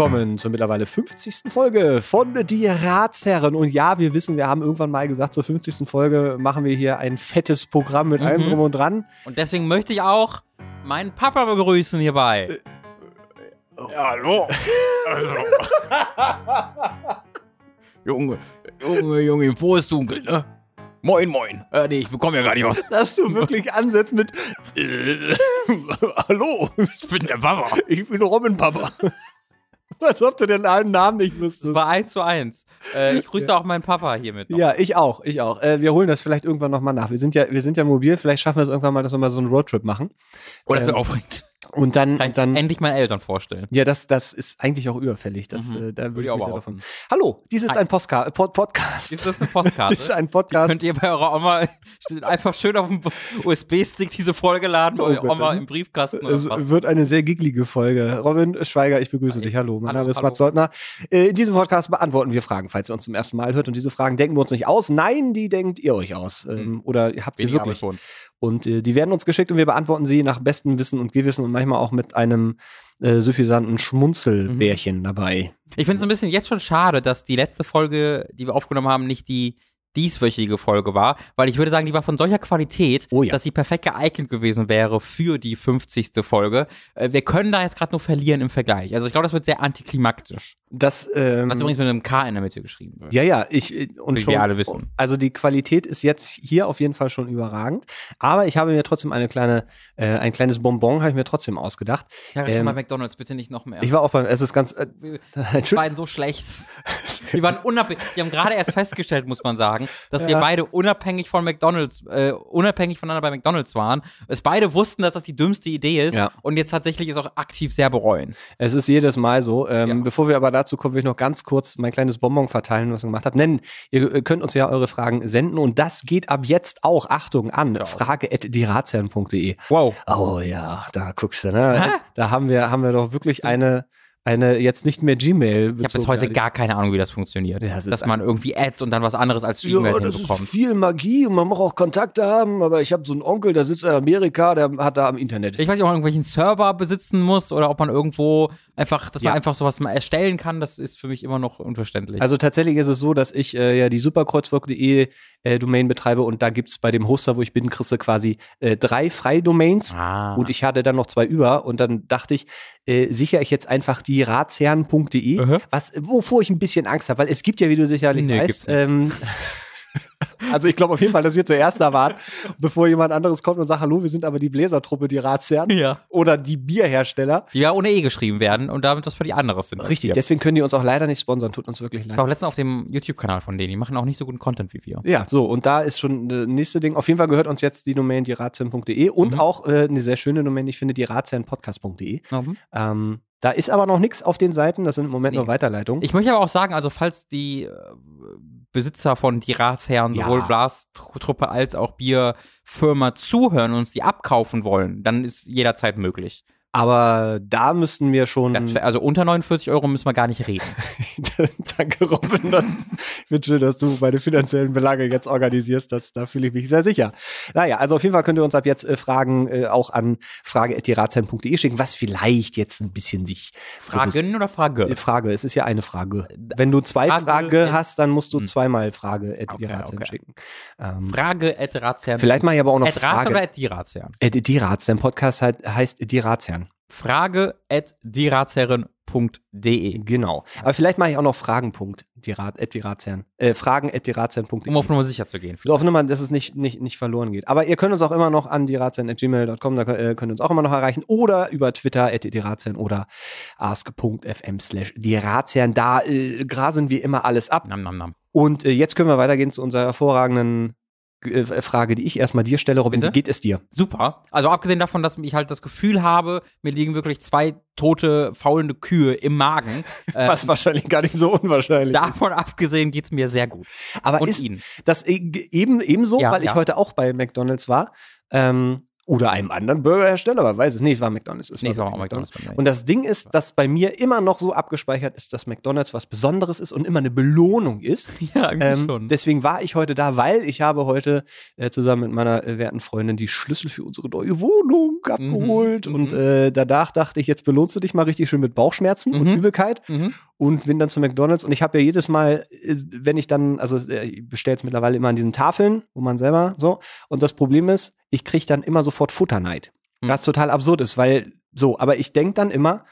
willkommen zur mittlerweile 50. Folge von Die Ratsherren. Und ja, wir wissen, wir haben irgendwann mal gesagt, zur 50. Folge machen wir hier ein fettes Programm mit allem Mhm. drum und dran. Und deswegen möchte ich auch meinen Papa begrüßen hierbei. Ja, hallo. Also. Junge, Junge, Junge, wo ist dunkel, ne? Moin, moin. Äh, nee, ich bekomme ja gar nicht aus. Dass du wirklich ansetzt mit Äh, hallo, ich bin der Papa. Ich bin Robin Papa. Als ob du den einen Namen nicht Das wüsstest. war eins zu eins. Äh, ich grüße auch meinen Papa hiermit. noch. Ja, ich auch, ich auch. Äh, wir holen das vielleicht irgendwann nochmal nach. Wir sind ja, wir sind ja mobil, vielleicht schaffen wir es irgendwann mal, dass wir mal so einen Roadtrip machen. Oh, das wird Ähm, aufregend. Und dann, ich dann endlich meinen Eltern vorstellen. ja, das, das ist eigentlich auch überfällig. Das, Mhm. äh, da würde Würde ich auch davon. Hallo, dies ist Hi. ein Postka Pod Podcast. Ist das eine Postkarte? Das ist ein Podcast. Könnt ihr bei eurer Oma einfach schön auf dem USB-Stick diese Folge laden, bei Oh eurer Gott, Oma im Briefkasten oder Es wird eine sehr gigglige Folge. Robin Schweiger, ich begrüße dich. Hallo, mein Hallo, Name ist hallo. Mats Soldner. Äh, In diesem Podcast beantworten wir Fragen, falls ihr uns zum ersten Mal hört. Und diese Fragen denken wir uns nicht aus. Nein, die denkt ihr euch aus. Ähm, Oder habt sie Wenig wirklich. Und äh, die werden uns geschickt und wir beantworten sie nach bestem Wissen und Gewissen und manchmal auch mit einem äh, suffisanten Schmunzelbärchen Mhm. dabei. Ich finde es ein bisschen jetzt schon schade, dass die letzte Folge, die wir aufgenommen haben, nicht die dieswöchige Folge war, weil ich würde sagen, die war von solcher Qualität, Oh ja. dass sie perfekt geeignet gewesen wäre für die 50. Folge. Äh, Wir können da jetzt gerade nur verlieren im Vergleich. Also ich glaube, das wird sehr antiklimaktisch. Das, ähm, Was übrigens mit einem K in der Mitte geschrieben wird. ja, ja, ich äh, und Wie schon, wir alle wissen. Also die Qualität ist jetzt hier auf jeden Fall schon überragend, aber ich habe mir trotzdem eine kleine, äh, ein kleines Bonbon habe ich mir trotzdem ausgedacht. Ich habe Ähm, schon mal McDonalds, bitte nicht noch mehr. Ich war auch beim, es ist ganz, äh, Entschuldigung. beiden so schlecht. Wir waren unabhängig. Wir haben gerade erst festgestellt, muss man sagen, dass wir Ja. beide unabhängig von McDonalds, äh, unabhängig voneinander bei McDonalds waren. Es beide wussten, dass das die dümmste Idee ist Ja. und jetzt tatsächlich es auch aktiv sehr bereuen. Es ist jedes Mal so. Ähm, Ja. Bevor wir aber dazu kommen, will ich noch ganz kurz mein kleines Bonbon verteilen, was ich gemacht habe. Nennen, ihr äh, könnt uns ja eure Fragen senden und das geht ab jetzt auch, Achtung, an Ja. frage.dirazern.de. Wow. Oh ja, da guckst du, ne? Da haben wir, haben wir doch wirklich eine, eine jetzt nicht mehr Gmail. Ich habe bis heute gar keine Ahnung, wie das funktioniert. Ja, das ist dass man irgendwie Ads und dann was anderes als ja, Gmail das ist hinbekommt. viel Magie und man muss auch Kontakte haben, aber ich habe so einen Onkel, der sitzt in Amerika, der hat da am Internet. Ich weiß nicht, ob man irgendwelchen Server besitzen muss oder ob man irgendwo einfach, dass Ja. man einfach sowas mal erstellen kann. Das ist für mich immer noch unverständlich. Also tatsächlich ist es so, dass ich äh, ja die superkreuzburg.de äh, Domain betreibe und da gibt's bei dem Hoster, wo ich bin, kriegst du quasi äh, drei Freidomains ah. und ich hatte dann noch zwei über und dann dachte ich, äh, sichere ich jetzt einfach die ratsherren.de, Mhm. was wovor ich ein bisschen Angst habe, weil es gibt ja, wie du sicherlich Nee, weißt, ähm, also ich glaube auf jeden Fall, dass wir zuerst da waren, bevor jemand anderes kommt und sagt, hallo, wir sind aber die Bläsertruppe, die Ratsherren Ja. oder die Bierhersteller. die ja ohne E geschrieben werden und damit was völlig anderes sind. Richtig, deswegen können die uns auch leider nicht sponsern, tut uns wirklich leid. Ich war letztens auf dem YouTube-Kanal von denen. Die machen auch nicht so guten Content wie wir. Ja, so, und da ist schon das nächste Ding. Auf jeden Fall gehört uns jetzt die Domain die ratsherren.de und Mhm. auch äh, eine sehr schöne Domain, ich finde, die ratsherrenpodcast.de. Mhm. Ähm, da ist aber noch nichts auf den Seiten, das sind im Moment Nee. nur Weiterleitungen. Ich möchte aber auch sagen, also falls die äh, Besitzer von die Ratsherren, Ja. sowohl Blastruppe als auch Bierfirma zuhören und uns die abkaufen wollen, dann ist jederzeit möglich. Aber da müssten wir schon. Ja, also unter 49 Euro müssen wir gar nicht reden. Danke, Robin. Das- Ich schön, dass du meine finanziellen Belange jetzt organisierst. Das, da fühle ich mich sehr sicher. Naja, also auf jeden Fall könnt ihr uns ab jetzt äh, Fragen äh, auch an frage.diratsheim.de schicken, was vielleicht jetzt ein bisschen sich Fragen oder Frage? Äh, Frage, es ist ja eine Frage. Wenn du zwei Frage, Frage, hast, dann musst du Hm. zweimal Frage at Okay, okay. schicken. Ähm, Frage at Ratsherren. vielleicht mache ich aber auch noch At Frage. oder at die Ratsherren? Äh, die Ratsherren Podcast halt, heißt die Ratsherren. Frage at die Ratsherren.de. Genau. Aber vielleicht mache ich auch noch Fragen. Punkt, die Rat, at die Ratsherren. Äh, Fragen at die Ratsherren.de. Um auf Nummer sicher zu gehen. So auf Nummer, dass es nicht, nicht, nicht verloren geht. Aber ihr könnt uns auch immer noch an die gmail.com, da äh, könnt ihr uns auch immer noch erreichen. Oder über Twitter, at die Ratsherren oder ask.fm slash die Ratsherren. Da äh, grasen wir immer alles ab. Nam, nam, nam. Und äh, jetzt können wir weitergehen zu unserer hervorragenden Frage, die ich erstmal dir stelle. Robin, Bitte? wie geht es dir? Super. Also abgesehen davon, dass ich halt das Gefühl habe, mir liegen wirklich zwei tote, faulende Kühe im Magen. Äh, Was wahrscheinlich gar nicht so unwahrscheinlich ist. davon abgesehen geht's mir sehr gut. Aber Und ist Ihnen. das e- eben ebenso, Ja, weil ich ja. heute auch bei McDonalds war. Ähm, Oder einem anderen Burgerhersteller, aber weiß es nicht, es war McDonalds. Es Nee, es war auch McDonald's mir. Und das Ding ist, dass bei mir immer noch so abgespeichert ist, dass McDonalds was Besonderes ist und immer eine Belohnung ist. Ja, eigentlich Ähm, schon. deswegen war ich heute da, weil ich habe heute äh, zusammen mit meiner äh, werten Freundin die Schlüssel für unsere neue Wohnung abgeholt. mhm. Und äh, danach dachte ich, jetzt belohnst du dich mal richtig schön mit Bauchschmerzen und Mhm. Übelkeit Mhm. und bin dann zu McDonalds. Und ich habe ja jedes Mal, äh, wenn ich dann, also äh, ich bestelle es mittlerweile immer an diesen Tafeln, wo man selber so. Und das Problem ist, ich kriege dann immer sofort Futterneid. Hm. Was total absurd ist, weil so, aber ich denk dann immer,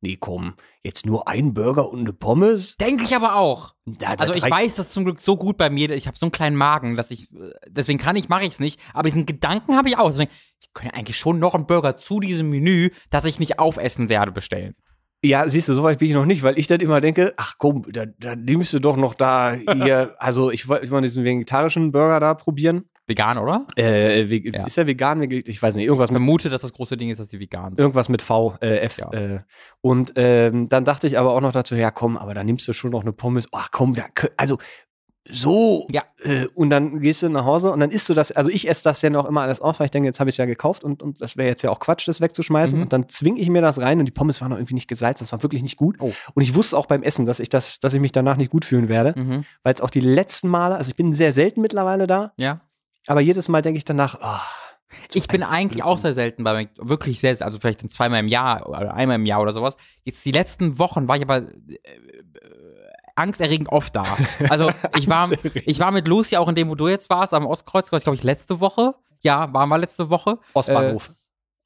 nee, komm, jetzt nur ein Burger und eine Pommes? Denke ich aber auch. Da, das Also ich weiß das zum Glück so gut bei mir, ich habe so einen kleinen Magen, dass ich, äh, deswegen kann ich, mache ich es nicht, aber diesen Gedanken habe ich auch. Deswegen, ich könnte eigentlich schon noch einen Burger zu diesem Menü, das ich nicht aufessen werde, bestellen. Ja, siehst du, so weit bin ich noch nicht, weil ich dann immer denke, ach komm, da, da nimmst du doch noch da hier, also ich wollte ich wollte diesen vegetarischen Burger da probieren. Vegan, oder? Äh, ve- Ja. Ist er vegan? Ich weiß nicht, irgendwas Ich mit vermute, dass das große Ding ist, dass sie vegan sind. irgendwas mit V, äh, F. Ja. Äh, und ähm, dann dachte ich aber auch noch dazu, ja komm, aber da nimmst du schon noch eine Pommes. Ach komm, da, also so. Ja. Äh, und dann gehst du nach Hause und dann isst du das, also ich esse das ja noch immer alles auf, weil ich denke, jetzt habe ich es ja gekauft und, und das wäre jetzt ja auch Quatsch, das wegzuschmeißen. Mhm. Und dann zwinge ich mir das rein und die Pommes waren noch irgendwie nicht gesalzt, das war wirklich nicht gut. Oh. Und ich wusste auch beim Essen, dass ich das, dass ich mich danach nicht gut fühlen werde, Mhm. weil es auch die letzten Male, also ich bin sehr selten mittlerweile da, Ja. Aber jedes Mal denke ich danach, ah, Ich bin eigentlich auch sehr selten bei Mc- wirklich sehr, also vielleicht dann zweimal im Jahr oder einmal im Jahr oder sowas. Jetzt die letzten Wochen war ich aber äh, äh, angsterregend oft da. Also ich war, ich war mit Lucy auch in dem, wo du jetzt warst, am Ostkreuz, glaube ich, letzte Woche. Ja, waren wir letzte Woche. Ostbahnhof.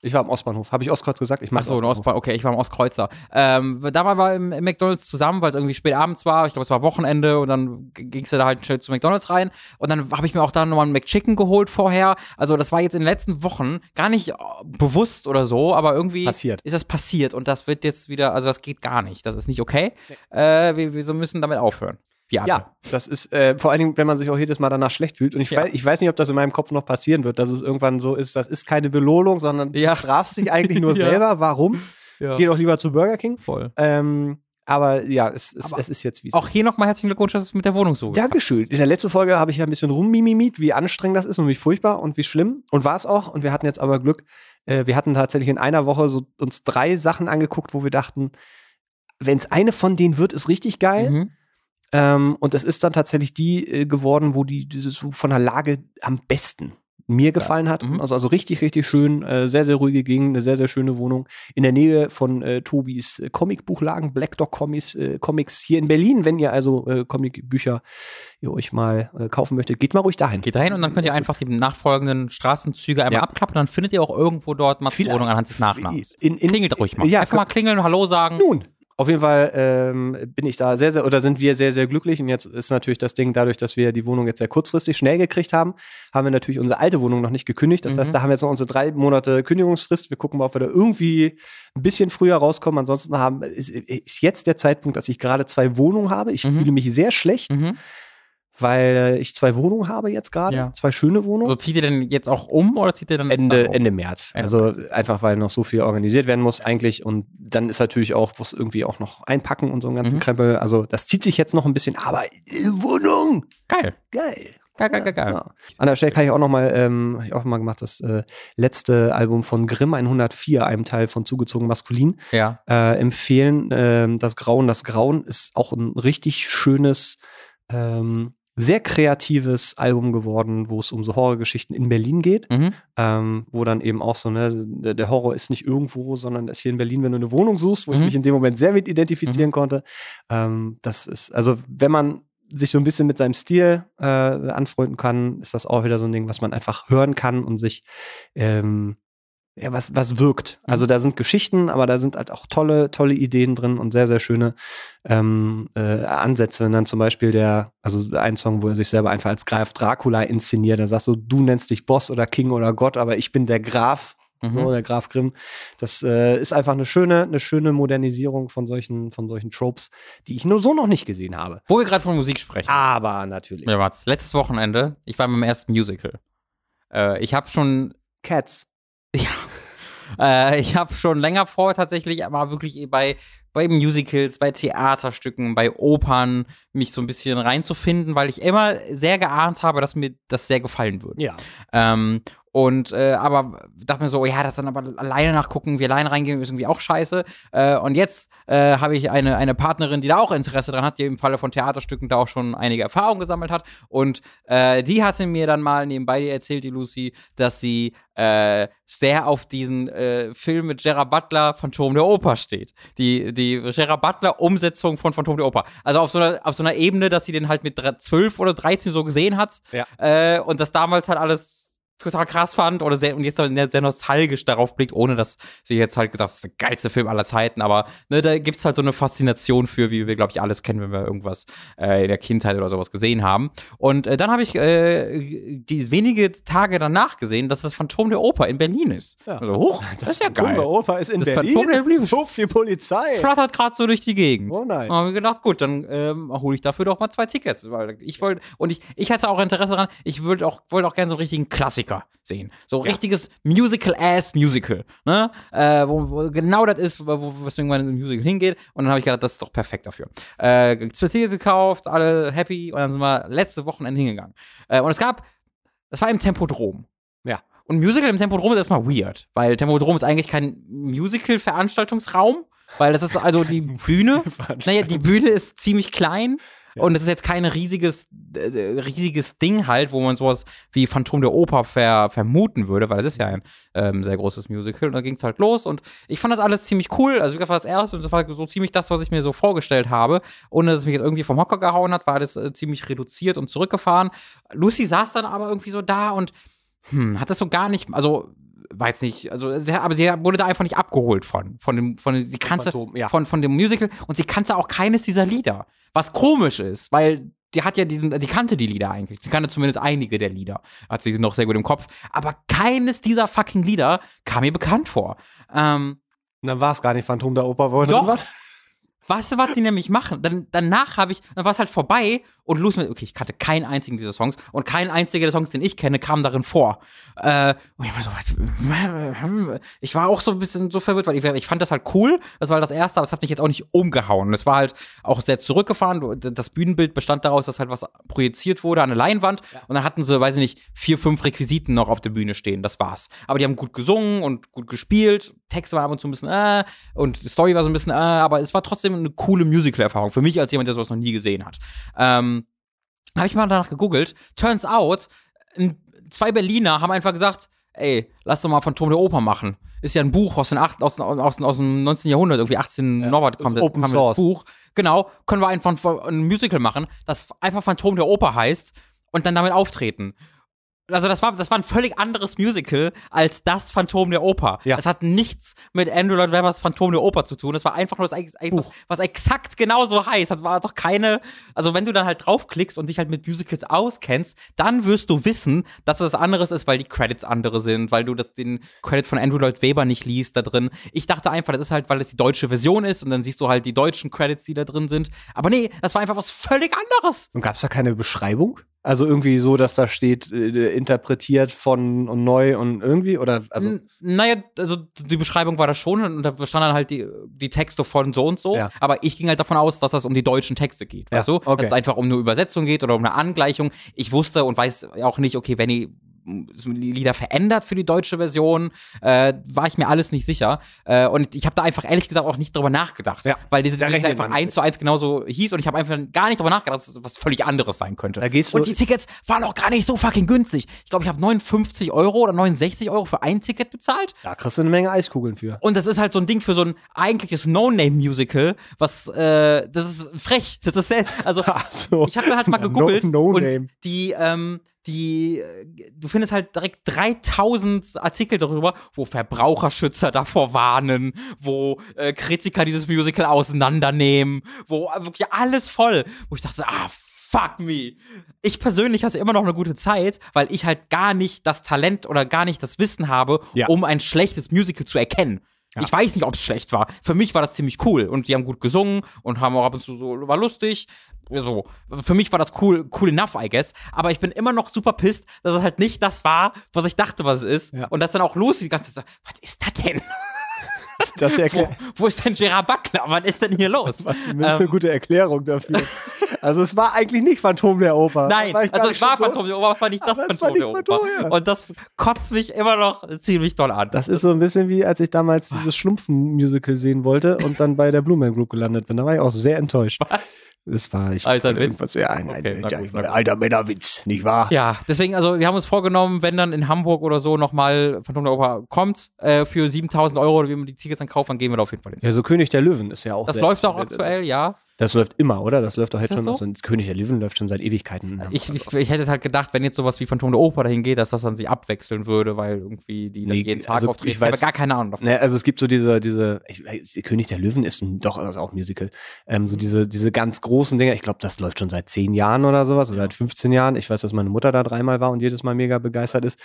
Ich war am Ostbahnhof. Habe ich Ostkreuz gesagt? Ich Ach so, in Ostbahn, okay, ich war im Ostkreuzer. Ähm, da waren wir im, im McDonalds zusammen, weil es irgendwie spät abends war. Ich glaube, es war Wochenende und dann ging's ja da halt schnell zu McDonalds rein. Und dann habe ich mir auch da nochmal einen McChicken geholt vorher. Also das war jetzt in den letzten Wochen gar nicht äh, bewusst oder so, aber irgendwie Passiert. ist das passiert und das wird jetzt wieder, also das geht gar nicht. Das ist nicht okay. Äh, wir, wir so müssen damit aufhören. Alle. Ja, das ist äh, vor allen Dingen, wenn man sich auch jedes Mal danach schlecht fühlt. Und ich, Ja. weiß, ich weiß nicht, ob das in meinem Kopf noch passieren wird, dass es irgendwann so ist, das ist keine Belohnung, sondern Ja. du strafst dich eigentlich nur Ja. selber. Warum? Ja. Geh doch lieber zu Burger King. voll. Ähm, aber ja, es, es, Aber es ist jetzt wie es Auch hier nochmal herzlichen Glückwunsch, dass es mit der Wohnung so geklappt Dankeschön. In der letzten Folge habe ich ja ein bisschen rummimimit, wie anstrengend das ist und wie furchtbar und wie schlimm. Und war es auch. Und wir hatten jetzt aber Glück. Äh, wir hatten tatsächlich in einer Woche so uns drei Sachen angeguckt, wo wir dachten, wenn es eine von denen wird, ist richtig geil. Mhm. Ähm, und es ist dann tatsächlich die äh, geworden, wo die dieses von der Lage am besten mir gefallen hat. Mhm. Also, also richtig, richtig schön, äh, sehr, sehr ruhige Gegend, eine sehr, sehr schöne Wohnung. In der Nähe von äh, Tobis äh, Comicbuchlagen, Black Dog Comics, äh, Comics hier in Berlin. Wenn ihr also äh, Comicbücher ihr euch mal äh, kaufen möchtet, geht mal ruhig dahin. Geht dahin und dann könnt ihr einfach die nachfolgenden Straßenzüge einmal Ja. abklappen, dann findet ihr auch irgendwo dort Mats Wohnung anhand des Nachnamens. In, in, Klingelt ruhig mal. Ja, einfach mal klingeln, Hallo sagen. Nun, auf jeden Fall ähm, bin ich da sehr, sehr, oder sind wir sehr, sehr glücklich. Und jetzt ist natürlich das Ding, dadurch, dass wir die Wohnung jetzt sehr kurzfristig schnell gekriegt haben, haben wir natürlich unsere alte Wohnung noch nicht gekündigt. Das Mhm. heißt, da haben wir jetzt noch unsere drei Monate Kündigungsfrist. Wir gucken mal, ob wir da irgendwie ein bisschen früher rauskommen. Ansonsten haben, ist, ist jetzt der Zeitpunkt, dass ich gerade zwei Wohnungen habe. Ich Mhm. fühle mich sehr schlecht, Mhm. Weil ich zwei Wohnungen habe jetzt gerade. Ja. Zwei schöne Wohnungen. So zieht ihr denn jetzt auch um oder zieht ihr dann Ende, um? Ende März. Ende also einfach, weil noch so viel organisiert werden muss eigentlich. Und dann ist natürlich auch, muss irgendwie auch noch einpacken und so einen ganzen Mhm. Krempel. Also das zieht sich jetzt noch ein bisschen, aber äh, Wohnung, Geil. geil. Geil, geil, geil, geil. So. An der Stelle kann ich auch noch mal, ähm, hab ich auch mal gemacht, das äh, letzte Album von Grimm 104, einem Teil von Zugezogen Maskulin, Ja. äh, empfehlen. Ähm, das Grauen, das Grauen ist auch ein richtig schönes, ähm, sehr kreatives Album geworden, wo es um so Horrorgeschichten in Berlin geht Mhm. ähm, wo dann eben auch so, ne, der, Horror ist nicht irgendwo, sondern ist hier in Berlin, wenn du eine Wohnung suchst, wo ich Mhm. mich in dem Moment sehr mit identifizieren konnte. Ähm, das ist, also wenn man sich so ein bisschen mit seinem Stil äh, anfreunden kann, ist das auch wieder so ein Ding, was man einfach hören kann und sich ähm, ja, was, was wirkt. Mhm. Also da sind Geschichten, aber da sind halt auch tolle, tolle Ideen drin und sehr, sehr schöne ähm, äh, Ansätze. Wenn dann zum Beispiel der, also ein Song, wo er sich selber einfach als Graf Dracula inszeniert, da sagst du, du nennst dich Boss oder King oder Gott, aber ich bin der Graf, Mhm. so, der Graf Grimm. Das äh, ist einfach eine schöne, eine schöne Modernisierung von solchen, von solchen Tropes, die ich nur so noch nicht gesehen habe. Wo wir gerade von Musik sprechen. Aber natürlich. Ja, warte. Letztes Wochenende, ich war beim ersten Musical. Äh, ich habe schon Cats. Äh, ich habe schon länger vor, tatsächlich mal wirklich bei, bei Musicals, bei Theaterstücken, bei Opern mich so ein bisschen reinzufinden, weil ich immer sehr geahnt habe, dass mir das sehr gefallen würde. Ja. Ähm, Und äh, aber dachte mir so, ja, das dann aber alleine nachgucken, wie alleine reingehen, ist irgendwie auch scheiße. Äh, und jetzt äh, habe ich eine, eine Partnerin, die da auch Interesse dran hat, die im Falle von Theaterstücken da auch schon einige Erfahrungen gesammelt hat. Und äh, die hatte mir dann mal nebenbei erzählt, die Lucy, dass sie äh, sehr auf diesen äh, Film mit Gerard Butler Phantom der Oper steht. Die, die Gerard Butler Umsetzung von Phantom der Oper. Also auf so einer, auf so einer Ebene, dass sie den halt mit 12 oder 13 so gesehen hat. Ja. Äh, und das damals halt alles total krass fand oder sehr, und jetzt sehr, sehr nostalgisch darauf blickt, ohne dass sie jetzt halt gesagt, das ist der geilste Film aller Zeiten, aber ne, da gibt's halt so eine Faszination für, wie wir, glaube ich, alles kennen, wenn wir irgendwas äh, in der Kindheit oder sowas gesehen haben. Und äh, dann habe ich äh, die wenige Tage danach gesehen, dass das Phantom der Oper in Berlin ist. Ja. Also, hoch, das, ist ja Phantom geil. der Oper ist in Das Berlin. Phantom der Berlin. Ruf die Polizei. Flattert gerade so durch die Gegend. Oh nein. Dann haben wir gedacht, gut, dann ähm, hole ich dafür doch mal zwei Tickets, weil ich wollte und ich ich hatte auch Interesse daran, ich wollte auch wollte auch gerne so einen richtigen Klassiker sehen. So ein richtiges Musical ass Musical, ne? Äh, wo, wo genau das ist, wo, weswegen man in Musical hingeht und dann habe ich gedacht, das ist doch perfekt dafür. Äh, zwei Tickets gekauft, alle happy und dann sind wir letzte Wochenende hingegangen. Äh, und es gab das war im Tempodrom. Ja. Und Musical im Tempodrom ist erstmal weird, weil Tempodrom ist eigentlich kein Musical-Veranstaltungsraum, weil das ist also die Bühne. naja, die Bühne ist ziemlich klein. Und es ist jetzt kein riesiges, äh, riesiges Ding halt, wo man sowas wie Phantom der Oper ver, vermuten würde, weil es ist ja ein ähm, sehr großes Musical. Und da ging es halt los und ich fand das alles ziemlich cool. Also, wie gesagt, war das erste und das war so ziemlich das, was ich mir so vorgestellt habe. Ohne dass es mich jetzt irgendwie vom Hocker gehauen hat, war das äh, ziemlich reduziert und zurückgefahren. Lucy saß dann aber irgendwie so da und hm, hat das so gar nicht, also war jetzt nicht, also sie, aber sie wurde da einfach nicht abgeholt von, von dem, von sie kannte, Phantom, ja. von, von dem Musical und sie kannte auch keines dieser Lieder, was komisch ist, weil die hat ja diesen, die kannte die Lieder eigentlich, die kannte zumindest einige der Lieder, hat sie noch sehr gut im Kopf, aber keines dieser fucking Lieder kam mir bekannt vor. Ähm, dann war es gar nicht Phantom der Oper, wo Doch. Weißt du, was die nämlich machen? Dann, danach habe ich, dann war es halt vorbei und Lucy mit, okay, ich kannte keinen einzigen dieser Songs und kein einziger der Songs, den ich kenne, kam darin vor. Äh, und ich war so, was, ich war auch so ein bisschen so verwirrt, weil ich, ich fand das halt cool, das war halt das erste, aber es hat mich jetzt auch nicht umgehauen. Es war halt auch sehr zurückgefahren. Das Bühnenbild bestand daraus, dass halt was projiziert wurde an eine Leinwand und dann hatten sie, weiß ich nicht, vier, fünf Requisiten noch auf der Bühne stehen. Das war's. Aber die haben gut gesungen und gut gespielt. Text war ab und zu ein bisschen äh und die Story war so ein bisschen äh, aber es war trotzdem eine coole Musical-Erfahrung für mich als jemand, der sowas noch nie gesehen hat. Ähm, habe ich mal danach gegoogelt. Turns out, zwei Berliner haben einfach gesagt, ey, lass doch mal Phantom der Oper machen. Ist ja ein Buch aus, den acht, aus, aus, aus dem 19. Jahrhundert, irgendwie 18 Ja, Norbert kommt, Open kam das Buch. Genau, können wir einfach ein Musical machen, das einfach Phantom der Oper heißt und dann damit auftreten. Also das war, das war ein völlig anderes Musical als das Phantom der Oper. Ja. Es hat nichts mit Andrew Lloyd Webbers Phantom der Oper zu tun. Es war einfach nur das, etwas, was exakt genauso heißt. Das war doch keine, also wenn du dann halt draufklickst und dich halt mit Musicals auskennst, dann wirst du wissen, dass es was anderes ist, weil die Credits andere sind, weil du das, den Credit von Andrew Lloyd Webber nicht liest da drin. Ich dachte einfach, das ist halt, weil es die deutsche Version ist und dann siehst du halt die deutschen Credits, die da drin sind. Aber nee, das war einfach was völlig anderes. Und gab es da keine Beschreibung? Also irgendwie so, dass da steht, äh, interpretiert von und neu und irgendwie? Oder also N- naja, also die Beschreibung war das schon und da stand dann halt die, die Texte von so und so. Ja. Aber ich ging halt davon aus, dass das um die deutschen Texte geht. Ja, Weißt du? okay. Dass es einfach um eine Übersetzung geht oder um eine Angleichung. Ich wusste und weiß auch nicht, okay, wenn die Lieder verändert für die deutsche Version, äh, war ich mir alles nicht sicher. Äh, und ich habe da einfach ehrlich gesagt auch nicht drüber nachgedacht. Ja, Weil dieses Lied einfach eins zu eins genauso hieß und ich habe einfach gar nicht drüber nachgedacht, dass es was völlig anderes sein könnte. Da gehst du- und die Tickets waren auch gar nicht so fucking günstig. Ich glaube, ich habe 59 Euro oder 69 Euro für ein Ticket bezahlt. da kriegst du eine Menge Eiskugeln für. Und das ist halt so ein Ding für so ein eigentliches No-Name-Musical, was, äh, das ist frech. Das ist sehr, also, so. ich habe dann halt mal No- gegoogelt no und name. die, ähm, die, äh, du findest halt direkt 3000 Artikel darüber, wo Verbraucherschützer davor warnen, wo äh, Kritiker dieses Musical auseinandernehmen, wo äh, wirklich alles voll, wo ich dachte, ah, fuck me. Ich persönlich hatte immer noch eine gute Zeit, weil ich halt gar nicht das Talent oder gar nicht das Wissen habe, Ja. um ein schlechtes Musical zu erkennen. Ich weiß nicht, ob es schlecht war. Für mich war das ziemlich cool und die haben gut gesungen und haben auch ab und zu so, war lustig. So. Für mich war das cool, cool enough, I guess. Aber ich bin immer noch super pissed, dass es halt nicht das war, was ich dachte, was es ist. Ja. Und dass dann auch Lucy die ganze Zeit was ist das denn? Das wo, wo ist denn Gerard Butler? Was ist denn hier los? was zumindest eine gute Erklärung dafür. Also es war eigentlich nicht Phantom der Oper. Nein, war also es war Phantom der Oper, aber war nicht das Phantom war nicht der Oper. Ja. Und das kotzt mich immer noch ziemlich doll an. Das ist so ein bisschen wie, als ich damals dieses Schlumpfen-Musical sehen wollte und dann bei der Blue Man Group gelandet bin. Da war ich auch sehr enttäuscht. Was? Das war ich. Ist ein Witz? Ja, ein, ein, Okay, gut, na gut. alter Männerwitz, nicht wahr? Ja, deswegen, also wir haben uns vorgenommen, wenn dann in Hamburg oder so nochmal Phantom der Oper kommt, äh, für 7000 Euro oder wie man die Tickets dann kauft, dann gehen wir da auf jeden Fall hin. Ja, so König der Löwen ist ja auch Das sehr läuft auch aktuell. aktuell, ja. Das läuft immer, oder? Das läuft doch jetzt schon. so? König der Löwen läuft schon seit Ewigkeiten. Ich, ich, ich hätte halt gedacht, wenn jetzt sowas wie Phantom der Oper dahin geht, dass das dann sich abwechseln würde, weil irgendwie die dann Nee, jeden Tag also auftreten. ich Ich habe weiß- gar keine Ahnung davon. Ne, also es gibt so diese, diese, ich, weiß, König der Löwen ist ein, doch also auch ein Musical. Ähm, so diese, diese ganz großen Dinger. Ich glaube, das läuft schon seit zehn Jahren oder sowas oder seit 15 Jahren. Ich weiß, dass meine Mutter da dreimal war und jedes Mal mega begeistert ist.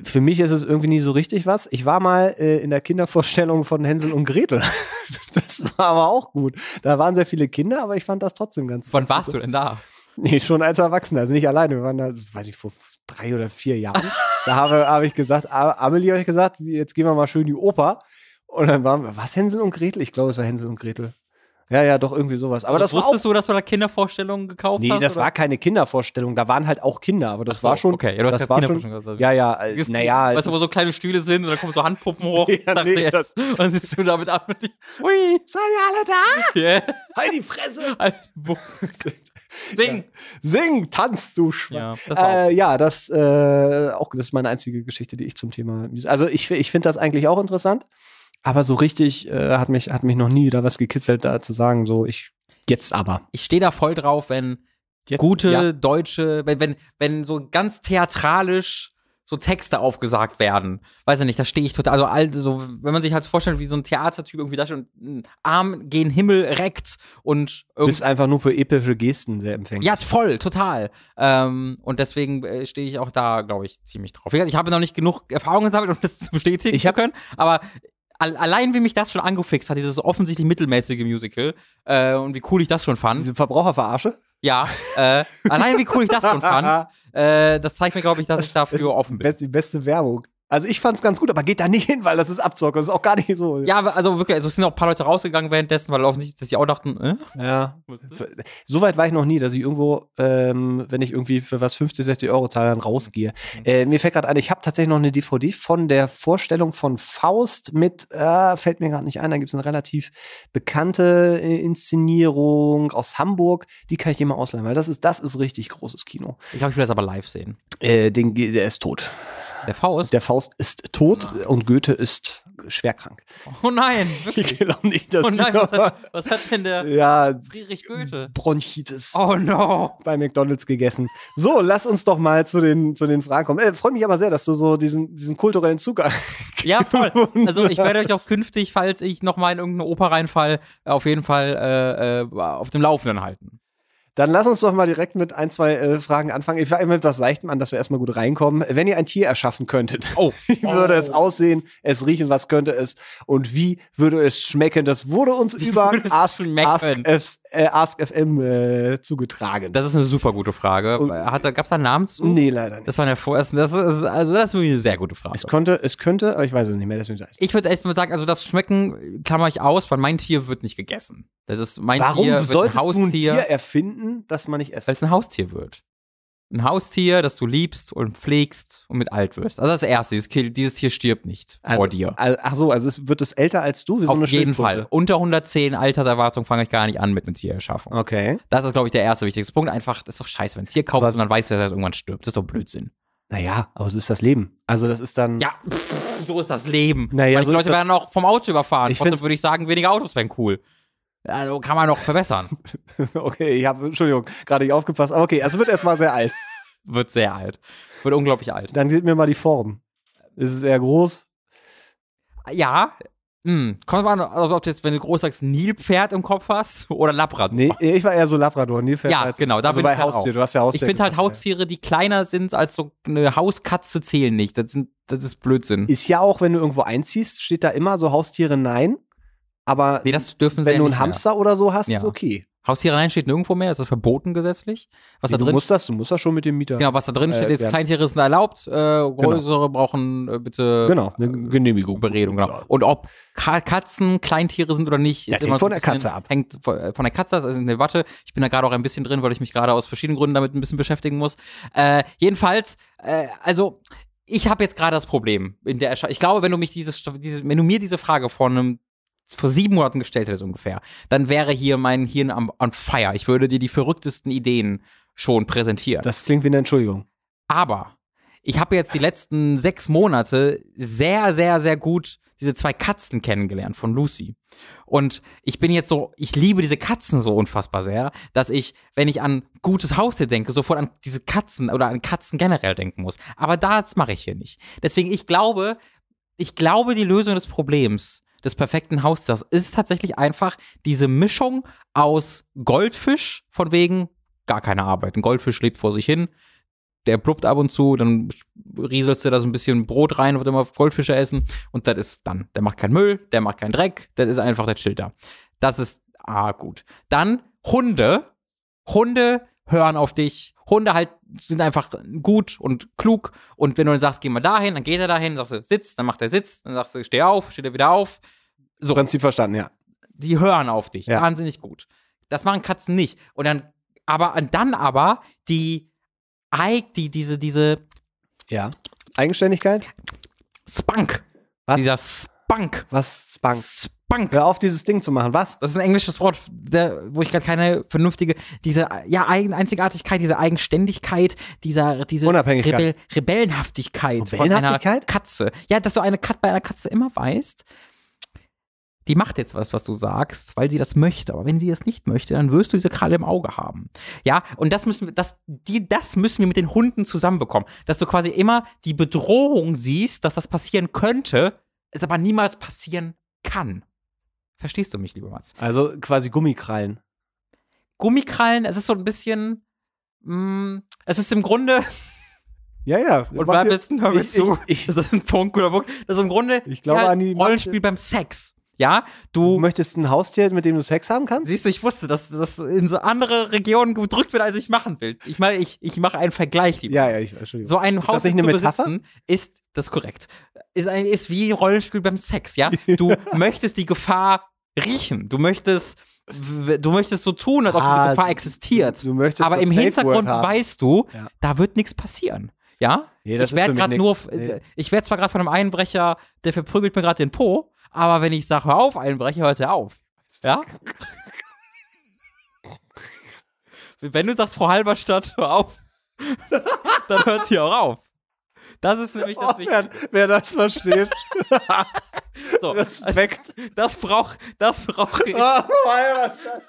Für mich ist es irgendwie nie so richtig was. Ich war mal äh, in der Kindervorstellung von Hänsel und Gretel. das war aber auch gut. Da waren sehr viele Kinder, aber ich fand das trotzdem ganz. Wann ganz warst gut. du denn da? Nee, schon als Erwachsener, also nicht alleine. Wir waren da, weiß ich, vor drei oder vier Jahren. da habe, habe ich gesagt, Amelie habe ich gesagt, jetzt gehen wir mal schön in die Oper. Und dann waren wir, was Hänsel und Gretel? Ich glaube, es war Hänsel und Gretel. Ja, ja, doch, irgendwie sowas. Aber Also das wusstest du, dass du da Kindervorstellungen gekauft nee, hast? das oder? war keine Kindervorstellung. Da waren halt auch Kinder, aber das so, war schon, okay. Ja, du hast das war schon, gesagt. ja, ja, äh, naja. Weißt du, wo so kleine Stühle sind und dann kommen so Handpuppen hoch. Ja, nee, jetzt. Und dann sitzt du da mit Amelie. Ui. Seid ihr alle da? Yeah. Halt die Fresse! Halt, Sing. Sing, tanz, du Schwein. Ja, das äh, ja, das, äh, auch, das ist meine einzige Geschichte, die ich zum Thema. Also ich, ich finde das eigentlich auch interessant, aber so richtig äh, hat, mich, hat mich noch nie da was gekitzelt, da zu sagen, so ich jetzt aber. ich stehe da voll drauf, wenn Jetzt, gute ja. deutsche, wenn, wenn, wenn so ganz theatralisch so Texte aufgesagt werden. Weiß ich nicht, da stehe ich total, also all, so, wenn man sich halt vorstellt, wie so ein Theatertyp irgendwie da steht und ein Arm gen Himmel reckt und bist einfach nur für epische Gesten sehr empfänglich. Ja, voll, total. Ähm, und deswegen äh, stehe ich auch da, glaube ich, ziemlich drauf. Wie gesagt, Ich habe noch nicht genug Erfahrung gesammelt, um das zu bestätigen Ich zu hab- können, aber allein wie mich das schon angefixt hat, dieses offensichtlich mittelmäßige Musical äh, und wie cool ich das schon fand. Diese Verbraucherverarsche? Ja, äh, allein wie cool ich das schon fand, äh, das zeigt mir, glaube ich, dass ich dafür offen bin. best- Die beste Werbung. Also ich fand's ganz gut, aber geht da nicht hin, weil das ist Abzocke. Das ist auch gar nicht so. Ja, aber also wirklich, also es sind auch ein paar Leute rausgegangen währenddessen, weil offensichtlich, dass die auch dachten, äh? Ja. So weit war ich noch nie, dass ich irgendwo, ähm, wenn ich irgendwie für was 50, 60 Euro zahle, dann rausgehe. Äh, mir fällt gerade ein, ich habe tatsächlich noch eine DVD von der Vorstellung von Faust mit, äh, fällt mir gerade nicht ein, da gibt es eine relativ bekannte äh, Inszenierung aus Hamburg. Die kann ich dir mal ausleihen, weil das ist, das ist richtig großes Kino. Ich glaube, ich will das aber live sehen. Äh, den, der ist tot. Der Faust? Der Faust ist tot und Goethe ist schwer krank. oh nein, wirklich. Ich glaube nicht, dass Oh nein, was hat, was hat denn der ja, Friedrich Goethe? Bronchitis. Oh no. bei McDonalds gegessen. So, lass uns doch mal zu den, zu den Fragen kommen. Äh, freut mich aber sehr, dass du so diesen, diesen kulturellen Zugang. Ja, voll. Also ich werde euch auch künftig, falls ich noch mal in irgendeine Oper reinfall, auf jeden Fall äh, äh, auf dem Laufenden halten. Dann lass uns doch mal direkt mit ein, zwei äh, Fragen anfangen. Ich fange mit was Leichtem an, dass wir erstmal gut reinkommen. Wenn ihr ein Tier erschaffen könntet, Oh. wie würde es aussehen, es riechen, was könnte es und wie würde es schmecken? Das wurde uns über würde es Ask, Ask, schmecken? F, äh, Ask FM äh, zugetragen. Das ist eine super gute Frage. Gab es da einen Namen zu? nee, leider nicht. Das war der vorerste. Das ist, also das ist eine sehr gute Frage. Es könnte, es könnte, aber ich weiß es nicht mehr, deswegen sag ich's. Ich würde erst mal sagen, also das Schmecken klammer ich aus, weil mein Tier wird nicht gegessen. Das ist mein Warum Tier wird solltest ein du ein Haustier, Tier erfinden, das man nicht essen weil es ein Haustier wird. Ein Haustier, das du liebst und pflegst und mit alt wirst. Also das erste, dieses, Tier stirbt nicht vor dir. Also, ach so, also es wird es älter als du? Wie so Auf jeden? Fall. Unter 110 Alterserwartung fange ich gar nicht an mit einer Tiererschaffung. Okay. Das ist, glaube ich, der erste wichtigste Punkt. Einfach, das ist doch scheiße, wenn ein Tier kauft und dann weißt du, dass er irgendwann stirbt. Das ist doch Blödsinn. Naja, aber so ist das Leben. Also das ist dann. Ja, pff, so ist das Leben. Naja, Manche so Leute werden auch vom Auto überfahren. Ich Trotzdem würde ich sagen, weniger Autos wären cool. Also kann man noch verbessern. Okay, ich habe, Entschuldigung, gerade nicht aufgepasst. Aber okay, es wird erstmal sehr alt. Wird sehr alt. Wird unglaublich alt. Dann sieht mir mal die Form. Ist es eher groß? Ja, hm. Kommt mal, an, also ob du jetzt, wenn du groß sagst, Nilpferd im Kopf hast oder Labrador. Nee, ich war eher so Labrador. Nilpferd Ja, jetzt- genau, da also bin bei ich halt Haustier. auch. Du hast ja Ich Haustier. finde halt Haustiere, die kleiner sind als so eine Hauskatze, zählen nicht. Das, sind, das ist Blödsinn. Ist ja auch, wenn du irgendwo einziehst, steht da immer so Haustiere nein. Aber nee, das dürfen wenn ja du einen Hamster oder so hast, Ja. ist okay. Haustierereien steht nirgendwo mehr, das ist verboten gesetzlich. Was Nee, da du drin musst das, du musst das schon mit dem Mieter. Genau, was da drin steht, Äh, ist ja. Kleintiere sind erlaubt, äh, größere brauchen äh, bitte Genau, eine Genehmigung. Beredung, genau. Und ob Ka Katzen Kleintiere sind oder nicht, Das ist hängt immer so von der bisschen- Katze ab. Hängt von äh, von der Katze, das ist eine Watte. Ich bin da gerade auch ein bisschen drin, weil ich mich gerade aus verschiedenen Gründen damit ein bisschen beschäftigen muss. Äh, jedenfalls, äh, also ich habe jetzt gerade das Problem in der Ersche Ich glaube, wenn du mich dieses, diese, wenn du mir diese Frage vor einem vor sieben Monaten gestellt hättest ungefähr, dann wäre hier mein Hirn am on fire. Ich würde dir die verrücktesten Ideen schon präsentieren. Das klingt wie eine Entschuldigung. Aber ich habe jetzt die letzten sechs Monate sehr, sehr, sehr gut diese zwei Katzen kennengelernt von Lucy. Und ich bin jetzt so, ich liebe diese Katzen so unfassbar sehr, dass ich, wenn ich an gutes Haustier denke, sofort an diese Katzen oder an Katzen generell denken muss. Aber das mache ich hier nicht. Deswegen, ich glaube, ich glaube, die Lösung des Problems des perfekten Haustiers ist tatsächlich einfach diese Mischung aus Goldfisch, von wegen gar keine Arbeit. Ein Goldfisch lebt vor sich hin, der pluppt ab und zu, dann rieselst du da so ein bisschen Brot rein, wird immer Goldfische essen und das ist dann, der macht keinen Müll, der macht keinen Dreck, das ist einfach der chillt da. Das ist, ah, gut. Dann Hunde. Hunde hören auf dich. Hunde halt sind einfach gut und klug und wenn du dann sagst, geh mal dahin, dann geht er dahin, sagst du, sitz, dann macht er Sitz, dann sagst du, steh auf, steht er wieder auf. So, Prinzip verstanden, ja. die hören auf dich. Ja. Wahnsinnig gut. Das machen Katzen nicht. Und dann, aber, und dann aber die, die, diese, diese Ja. Eigenständigkeit? Spunk. Was? Dieser Spunk. Was? Spunk. Spunk. Hör auf, dieses Ding zu machen. Was? Das ist ein englisches Wort, der, wo ich gerade keine vernünftige, diese, ja, Eigen, Einzigartigkeit, diese Eigenständigkeit, dieser, diese Unabhängigkeit. Rebell, Rebellenhaftigkeit, von einer Rebellenhaftigkeit? Katze. Ja, dass du eine Kat bei einer Katze immer weißt, die macht jetzt was, was du sagst, weil sie das möchte. Aber wenn sie es nicht möchte, dann wirst du diese Kralle im Auge haben. Ja, und das müssen wir, das, die, das müssen wir mit den Hunden zusammenbekommen. Dass du quasi immer die Bedrohung siehst, dass das passieren könnte, es aber niemals passieren kann. Verstehst du mich, lieber Mats? Also quasi Gummikrallen. Gummikrallen, es ist so ein bisschen, mh, es ist im Grunde, Ja, ja. und beim besten hör mir ich- zu, ich- das ist ein Punkt, guter Punkt, das ist im Grunde Ich glaube die- Rollenspiel beim Sex. Ja, Du du, möchtest ein Haustier, mit dem du Sex haben kannst? siehst du, ich wusste, dass das in so andere Regionen gedrückt wird, als ich machen will. Ich meine, ich, ich mache einen Vergleich, lieber. Ja, ja, ich, Entschuldigung. So ein Ist Haus das nicht eine zu Metapher? besitzen, ist das korrekt. Ist ein ist wie Rollenspiel beim Sex, ja? Du möchtest die Gefahr riechen. Du möchtest du möchtest so tun, als ob Ah, die Gefahr existiert. Du möchtest aber im Safe Hintergrund weißt du, Ja. da wird nichts passieren. Ja? Nee, das ich werde gerade nur. Nee. ich werde zwar gerade von einem Einbrecher, der verprügelt mir gerade den Po, aber wenn ich sage, hör auf, Einbrecher, hört er auf. Ja? wenn du sagst, Frau Halberstadt, hör auf, dann hört sie auch auf. Das ist nämlich das Oh, Wichtige. wer, wer das versteht. So, Respekt. das braucht, das brauche ich, Oh, Frau Halberstadt.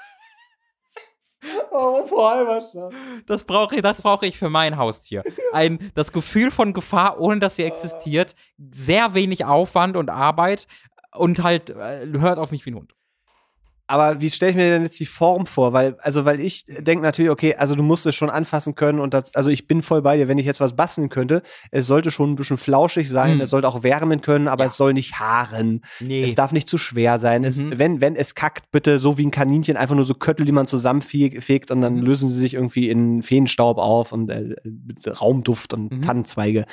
Oh, Frau Halberstadt. das brauche ich, das brauche ich für mein Haustier. Ein, das Gefühl von Gefahr, ohne dass sie existiert, sehr wenig Aufwand und Arbeit und halt äh, hört auf mich wie ein Hund. Aber wie stelle ich mir denn jetzt die Form vor? Weil, also, weil ich denke natürlich, okay, also du musst es schon anfassen können und das, also ich bin voll bei dir, wenn ich jetzt was basteln könnte, es sollte schon ein bisschen flauschig sein, Mm. es sollte auch wärmen können, aber Ja. es soll nicht haaren. Nee. Es darf nicht zu schwer sein. Es, Mhm. wenn, wenn es kackt, bitte so wie ein Kaninchen, einfach nur so Köttel, die man zusammenfegt und dann Mhm. lösen sie sich irgendwie in Feenstaub auf und äh, Raumduft und Mhm. Tannenzweige.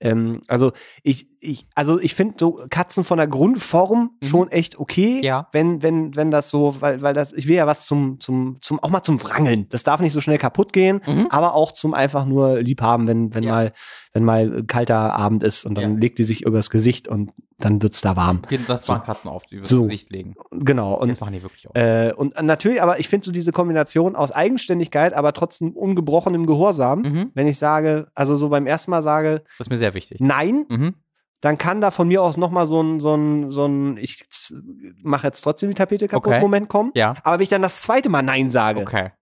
Ähm, also ich, ich, also ich finde so Katzen von der Grundform Mhm. schon echt okay. Ja. Wenn, wenn, wenn das so, weil, weil das, ich will ja was zum, zum, zum, auch mal zum Wrangeln. Das darf nicht so schnell kaputt gehen, Mhm. aber auch zum einfach nur lieb haben, wenn, wenn Ja. mal, wenn mal ein kalter Abend ist und dann Ja. legt die sich übers Gesicht und dann wird's da warm. Das So. machen Katzen oft, die übers So. Gesicht legen. Genau. Und Jetzt machen die wirklich auch. äh, und natürlich, aber ich finde so diese Kombination aus Eigenständigkeit, aber trotzdem ungebrochenem Gehorsam. Mhm. Wenn ich sage, also so beim ersten Mal sage, Das ist mir sehr wichtig. nein, Mhm. Dann kann da von mir aus nochmal so ein, so ein, so ein, ich mache jetzt trotzdem die Tapete kaputt Okay. Moment kommen. Ja. Aber wenn ich dann das zweite Mal Nein sage, Okay.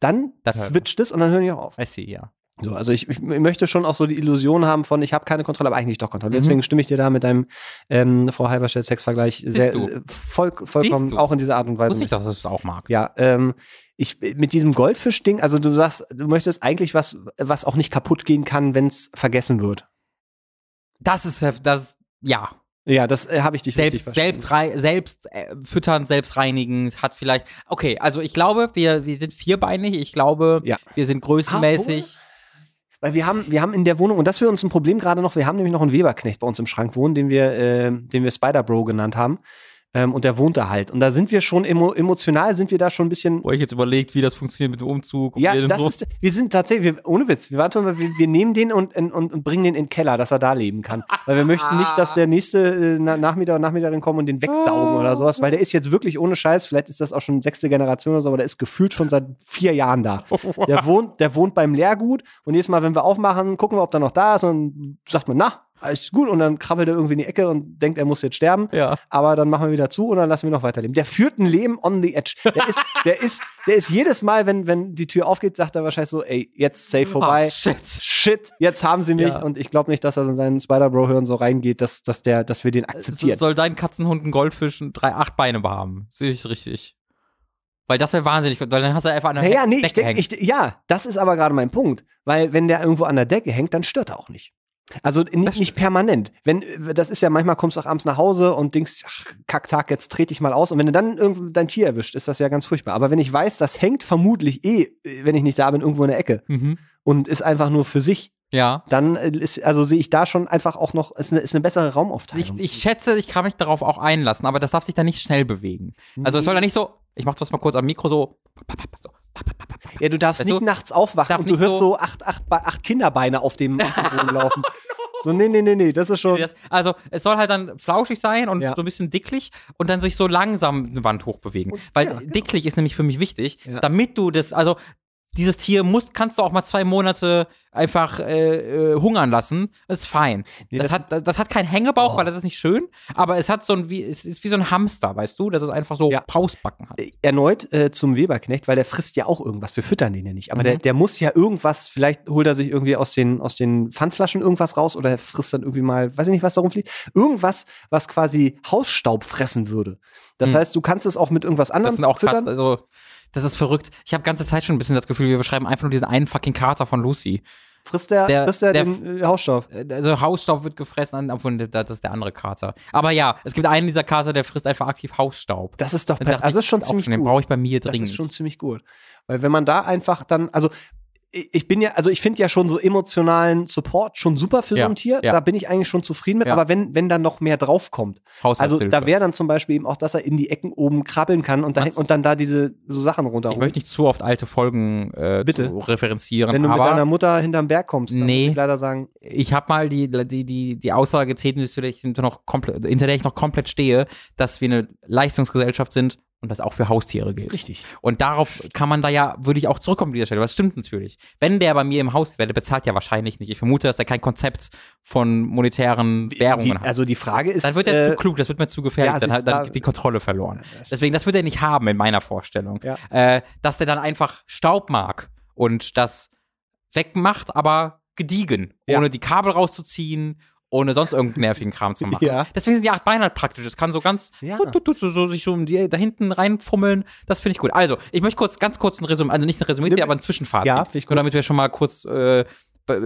dann Das switcht es und dann höre ich auch auf. I see, ja. So, also ich, ich möchte schon auch so die Illusion haben von, ich habe keine Kontrolle, aber eigentlich doch Kontrolle. Mhm. Deswegen stimme ich dir da mit deinem ähm, Frau Halberstadt-Sex-Vergleich sehr du. äh, voll, vollkommen auch in dieser Art und Weise. Wusste ich, dass du es auch magst. Ja, ähm, ich mit diesem Goldfisch-Ding, also du sagst, du möchtest eigentlich was, was auch nicht kaputt gehen kann, wenn es vergessen wird. Das ist, das, ja. Ja, das äh, habe ich dich richtig Selbst, verstanden. selbst, selbst äh, füttern, selbst reinigend, hat vielleicht. Okay, also ich glaube, wir, wir sind vierbeinig. Ich glaube, Ja. wir sind größenmäßig. Weil wir haben, wir haben in der Wohnung, und das ist für uns ein Problem gerade noch, wir haben nämlich noch einen Weberknecht bei uns im Schrank wohnen, den wir, äh, den wir Spider Bro genannt haben. Ähm, und der wohnt da halt. Und da sind wir schon emo emotional, sind wir da schon ein bisschen. Wo ich jetzt überlegt, wie das funktioniert mit dem Umzug. und Ja, das so. ist, wir sind tatsächlich, wir, ohne Witz, wir, schon, wir, wir nehmen den und, und, und bringen den in den Keller, dass er da leben kann. Weil wir möchten nicht, dass der nächste äh, Na- Nachmieter oder Nachmieterin kommen und den wegsaugen oder sowas, weil der ist jetzt wirklich ohne Scheiß, vielleicht ist das auch schon sechste Generation oder so, aber der ist gefühlt schon seit vier Jahren da. Der wohnt, der wohnt beim Lehrgut und jedes Mal, wenn wir aufmachen, gucken wir, ob der noch da ist und sagt man, na, alles gut und dann krabbelt er irgendwie in die Ecke und denkt, er muss jetzt sterben. Ja. Aber dann machen wir wieder zu und dann lassen wir noch weiterleben. Der führt ein Leben on the edge. Der ist, der ist, der ist jedes Mal, wenn, wenn die Tür aufgeht, sagt er wahrscheinlich so, ey, jetzt safe vorbei. Ah, shit. Shit, jetzt haben sie mich. Ja. Und ich glaube nicht, dass er in seinen Spider-Bro-Hören so reingeht, dass, dass, der, dass wir den akzeptieren. Soll dein Katzenhund einen Goldfisch und drei, acht Beine haben? Sehe ich richtig. Weil das wäre wahnsinnig, weil dann hast du einfach an der Naja, nee, ich Decke denk, ich, ja, das ist aber gerade mein Punkt. Weil wenn der irgendwo an der Decke hängt, dann stört er auch nicht. Also nicht, nicht permanent. Wenn, das ist ja manchmal kommst du auch abends nach Hause und denkst, ach, Kacktag, jetzt trete ich mal aus. Und wenn du dann irgendwie dein Tier erwischt, ist das ja ganz furchtbar. Aber wenn ich weiß, das hängt vermutlich eh, wenn ich nicht da bin, irgendwo in der Ecke Mhm. und ist einfach nur für sich, Ja. dann äh, ist, also sehe ich da schon einfach auch noch, ist eine, ist eine bessere Ich, Raumaufteilung. ich schätze, ich kann mich darauf auch einlassen, aber das darf sich dann nicht schnell bewegen. Also es soll ja nicht so, ich mach das mal kurz am Mikro so, so ja, du darfst Weißt nicht du, nachts aufwachen und du hörst so- so acht, acht, acht Kinderbeine auf dem, auf dem Boden laufen. So, nee, nee, nee, nee, das ist schon. Also es soll halt dann flauschig sein und Ja. so ein bisschen dicklich und dann sich so langsam eine Wand hochbewegen. Weil ja, genau. dicklich ist nämlich für mich wichtig, Ja. damit du das, also dieses Tier musst, kannst du auch mal zwei Monate einfach äh, äh, hungern lassen. Das ist fein. Nee, das, das- hat, das, das hat keinen Hängebauch, Oh. weil das ist nicht schön, aber es hat so ein, wie, es ist wie so ein Hamster, weißt du, dass es einfach so Ja. Pausbacken hat. Äh, erneut äh, zum Weberknecht, weil der frisst ja auch irgendwas. Wir füttern den ja nicht. Aber der, Mhm. der muss ja irgendwas, vielleicht holt er sich irgendwie aus den, aus den Pfandflaschen irgendwas raus oder er frisst dann irgendwie mal, weiß ich nicht, was da rumfliegt. Irgendwas, was quasi Hausstaub fressen würde. Das Mhm. heißt, du kannst es auch mit irgendwas Das anderem sind auch füttern. Kat also das ist verrückt. Ich habe ganze Zeit schon ein bisschen das Gefühl, wir beschreiben einfach nur diesen einen fucking Kater von Lucy. Frisst der, der- frisst der, der- den äh, Hausstaub? Äh, Also Hausstaub wird gefressen, obwohl das ist der andere Kater. Aber ja, es gibt einen dieser Kater, der frisst einfach aktiv Hausstaub. Das ist doch, also das ist schon ziemlich Den gut. brauche ich bei mir Das dringend. ist schon ziemlich gut. Weil wenn man da einfach dann, also ich ich bin ja, also ich finde ja schon so emotionalen Support schon super für Ja, so ein Tier. ja. Da bin ich eigentlich schon zufrieden mit. Ja. Aber wenn, wenn dann noch mehr draufkommt, also da wäre dann zum Beispiel eben auch, dass er in die Ecken oben krabbeln kann und, da, und dann da diese so Sachen ich runterholt. möchte nicht zu oft alte Folgen äh, Bitte? referenzieren, Wenn du mit deiner Mutter hinterm Berg kommst, dann Nee. muss ich leider sagen, ich habe mal die, die, die, die Aussage getätigt, hinter der ich noch komplett, hinter der ich noch komplett stehe, dass wir eine Leistungsgesellschaft sind und das auch für Haustiere gilt. richtig. Und darauf kann man da ja, würde ich auch zurückkommen an dieser Stelle. Das stimmt natürlich. Wenn der bei mir im Haus wäre, der bezahlt ja wahrscheinlich nicht. Ich vermute, dass er kein Konzept von monetären Währungen Die, hat. also die Frage ist, Dann wird er äh, zu klug, das wird mir zu gefährlich, ja, dann hat dann da- die Kontrolle verloren. das- Deswegen, das wird er nicht haben in meiner Vorstellung. Ja. Äh, dass der dann einfach Staub mag und das wegmacht, aber gediegen, Ja. ohne die Kabel rauszuziehen, ohne sonst irgendeinen nervigen Kram zu machen. Ja. Deswegen sind die acht Beine halt praktisch. Es kann so ganz Ja. tut, tut, so, so sich so um die, da hinten reinfummeln. Das finde ich gut. Also, ich möchte kurz, ganz kurz ein Resümee, also nicht ein Resümee, aber ein Zwischenfazit. Ja, finde ich gut. Nur damit wir schon mal kurz äh,